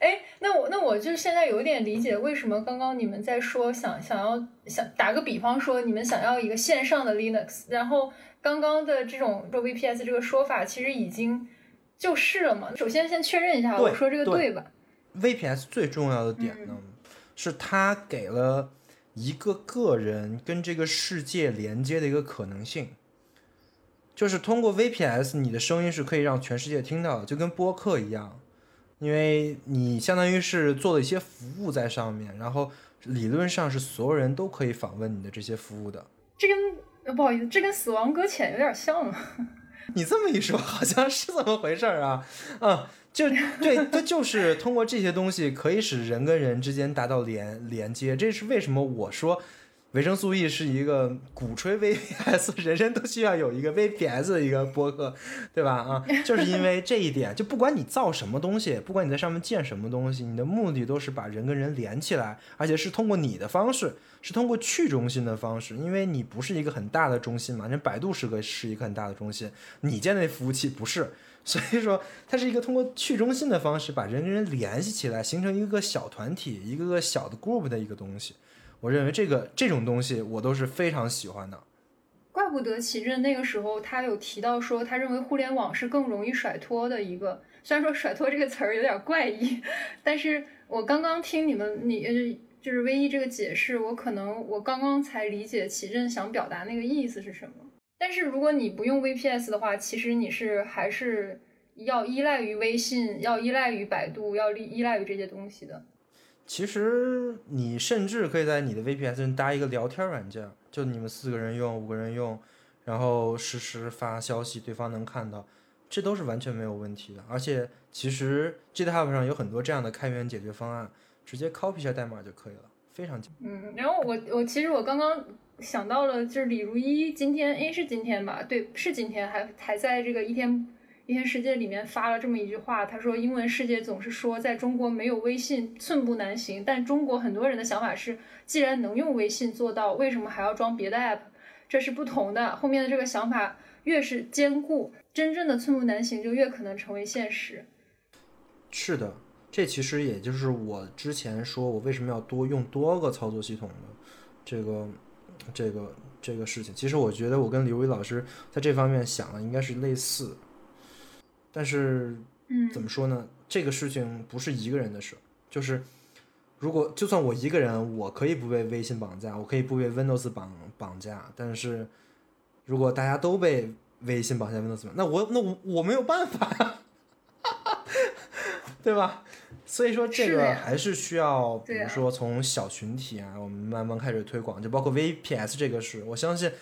哎，那我那我就现在有一点理解，为什么刚刚你们在说想想要想打个比方说，你们想要一个线上的 Linux，然后刚刚的这种说 VPS 这个说法其实已经就是了嘛？首先先确认一下，我说这个对吧？VPS 最重要的点呢，是它给了一个个人跟这个世界连接的一个可能性。就是通过 VPS，你的声音是可以让全世界听到的，就跟播客一样，因为你相当于是做了一些服务在上面，然后理论上是所有人都可以访问你的这些服务的。这跟呃不好意思，这跟死亡搁浅有点像啊。你这么一说，好像是这么回事儿啊，嗯，就对，它就是通过这些东西可以使人跟人之间达到连连接，这是为什么我说维生素 E 是一个鼓吹 VPS，人人都需要有一个 VPS 的一个播客，对吧？啊，就是因为这一点，就不管你造什么东西，不管你在上面建什么东西，你的目的都是把人跟人连起来，而且是通过你的方式，是通过去中心的方式，因为你不是一个很大的中心嘛，那百度是个是一个很大的中心，你建的服务器不是。所以说，它是一个通过去中心的方式把人跟人联系起来，形成一个小团体、一个个小的 group 的一个东西。我认为这个这种东西我都是非常喜欢的。怪不得齐震那个时候他有提到说，他认为互联网是更容易甩脱的一个。虽然说“甩脱”这个词儿有点怪异，但是我刚刚听你们你就是唯一这个解释，我可能我刚刚才理解齐震想表达那个意思是什么。但是如果你不用 VPS 的话，其实你是还是要依赖于微信，要依赖于百度，要依依赖于这些东西的。其实你甚至可以在你的 VPS 上搭一个聊天软件，就你们四个人用、五个人用，然后实时发消息，对方能看到，这都是完全没有问题的。而且其实 GitHub 上有很多这样的开源解决方案，直接 copy 一下代码就可以了，非常简单。嗯，然后我我其实我刚刚想到了，就是李如一今天，诶是今天吧？对，是今天，还还在这个一天一天世界里面发了这么一句话，他说英文世界总是说在中国没有微信寸步难行，但中国很多人的想法是，既然能用微信做到，为什么还要装别的 app？这是不同的。后面的这个想法越是坚固，真正的寸步难行就越可能成为现实。是的，这其实也就是我之前说我为什么要多用多个操作系统的这个这个这个事情。其实我觉得我跟刘宇老师在这方面想的应该是类似，但是嗯怎么说呢？这个事情不是一个人的事，就是如果就算我一个人，我可以不被微信绑架，我可以不被 Windows 绑绑架，但是如果大家都被微信绑架 Windows，那我那我我没有办法呀，对吧？所以说这个还是需要，比如说从小群体啊，我们慢慢开始推广，就包括 VPS 这个事，我相信，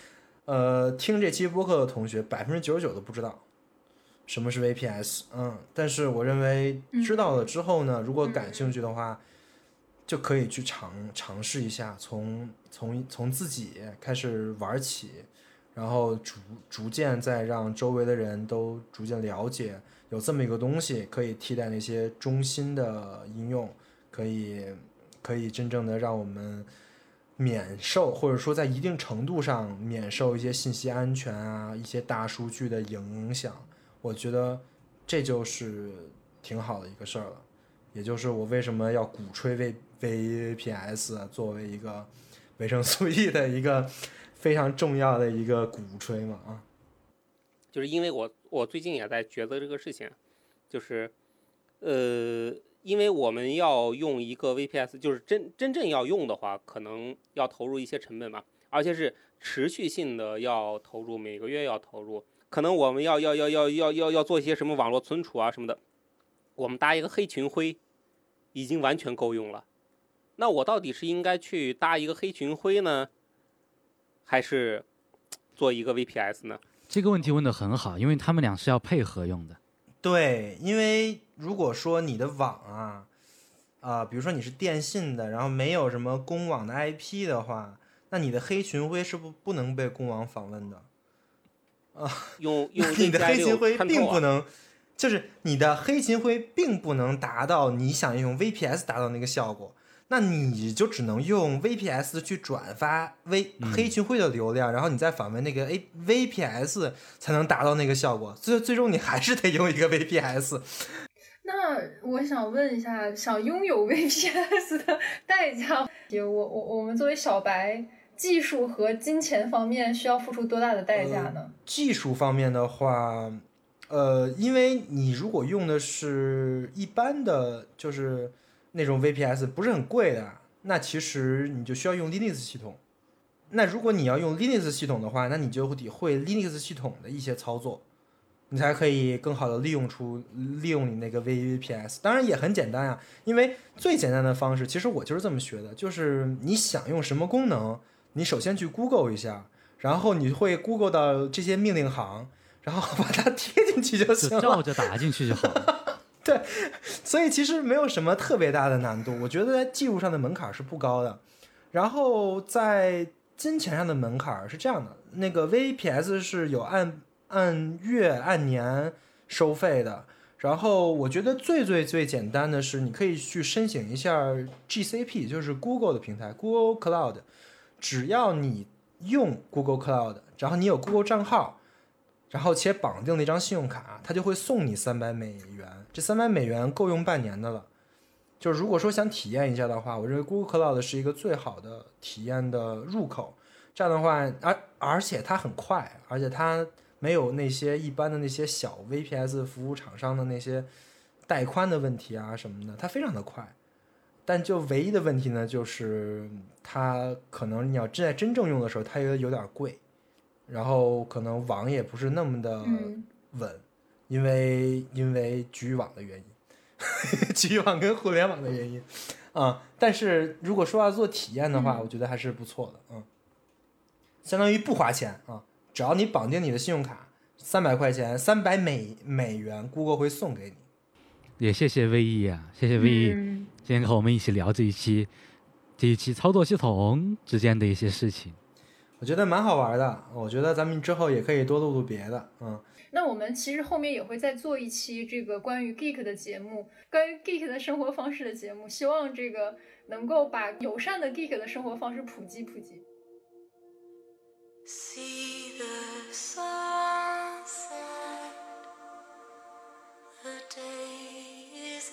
呃，听这期播客的同学百分之九十九都不知道什么是 VPS，嗯，但是我认为知道了之后呢，如果感兴趣的话，就可以去尝尝试一下，从从从自己开始玩起，然后逐逐渐再让周围的人都逐渐了解，有这么一个东西可以替代那些中心的应用，可以可以真正的让我们免受，或者说在一定程度上免受一些信息安全啊、一些大数据的影响。我觉得这就是挺好的一个事儿了，也就是我为什么要鼓吹 V VPS 作为一个 维生素 E 的一个非常重要的一个鼓吹嘛啊。就是因为我我最近也在抉择这个事情，就是，呃，因为我们要用一个 VPS，就是真真正要用的话，可能要投入一些成本嘛，而且是持续性的要投入，每个月要投入，可能我们要要要要要要要做一些什么网络存储啊什么的，我们搭一个黑群灰已经完全够用了。那我到底是应该去搭一个黑群灰呢，还是做一个 VPS 呢？这个问题问的很好，因为他们俩是要配合用的。对，因为如果说你的网啊，啊、比如说你是电信的，然后没有什么公网的 IP 的话，那你的黑群晖是不不能被公网访问的。啊 用用 你的黑群徽六看透啊并不能，就是你的黑群晖并不能达到你想用 VPS 达到那个效果，那你就只能用 VPS 去转发 V 黑群会的流量，然后你再访问那个 A VPS 才能达到那个效果。最最终你还是得用一个 VPS。那我想问一下，想拥有 VPS 的代价，我我我们作为小白，技术和金钱方面需要付出多大的代价呢？技术方面的话，呃，因为你如果用的是一般的，就是那种 VPS，不是很贵的，那其实你就需要用 Linux 系统。那如果你要用 Linux 系统的话，那你就得会 Linux 系统的一些操作，你才可以更好的利用出利用你那个 VPS。当然也很简单啊，因为最简单的方式，其实我就是这么学的，就是你想用什么功能，你首先去 Google 一下，然后你会 Google 到这些命令行，然后把它贴进去就行了，就照着打进去就好了。对，所以其实没有什么特别大的难度，我觉得在技术上的门槛是不高的。然后在金钱上的门槛是这样的，那个 VPS 是有按按月按年收费的。然后我觉得最最最简单的是，你可以去申请一下 GCP，就是 Google 的平台 Google Cloud。只要你用 Google Cloud，然后你有 Google 账号，然后且绑定了一张信用卡，它就会送你三百美元。这三百美元够用半年的了。就是如果说想体验一下的话，我认为 Google Cloud 是一个最好的体验的入口。这样的话，而而且它很快，而且它没有那些一般的那些小 VPS 服务厂商的那些带宽的问题啊什么的，它非常的快。但就唯一的问题呢，就是它可能你要真在真正用的时候，它也有点贵，然后可能网也不是那么的稳，因为因为局域网的原因。局域网跟互联网的原因，啊，但是如果说要做体验的话，我觉得还是不错的，嗯，相当于不花钱啊，只要你绑定你的信用卡，三百块钱，三百美美元，Google 会送给你。也谢谢 V E 啊，谢谢 V E，今天和我们一起聊这一期，这一期操作系统之间的一些事情，我觉得蛮好玩的，我觉得咱们之后也可以多录录别的，嗯。那我们其实后面也会再做一期这个关于 geek 的节目，关于 geek 的生活方式的节目，希望这个能够把友善的 geek 的生活方式普及普及。See the sunset, the day is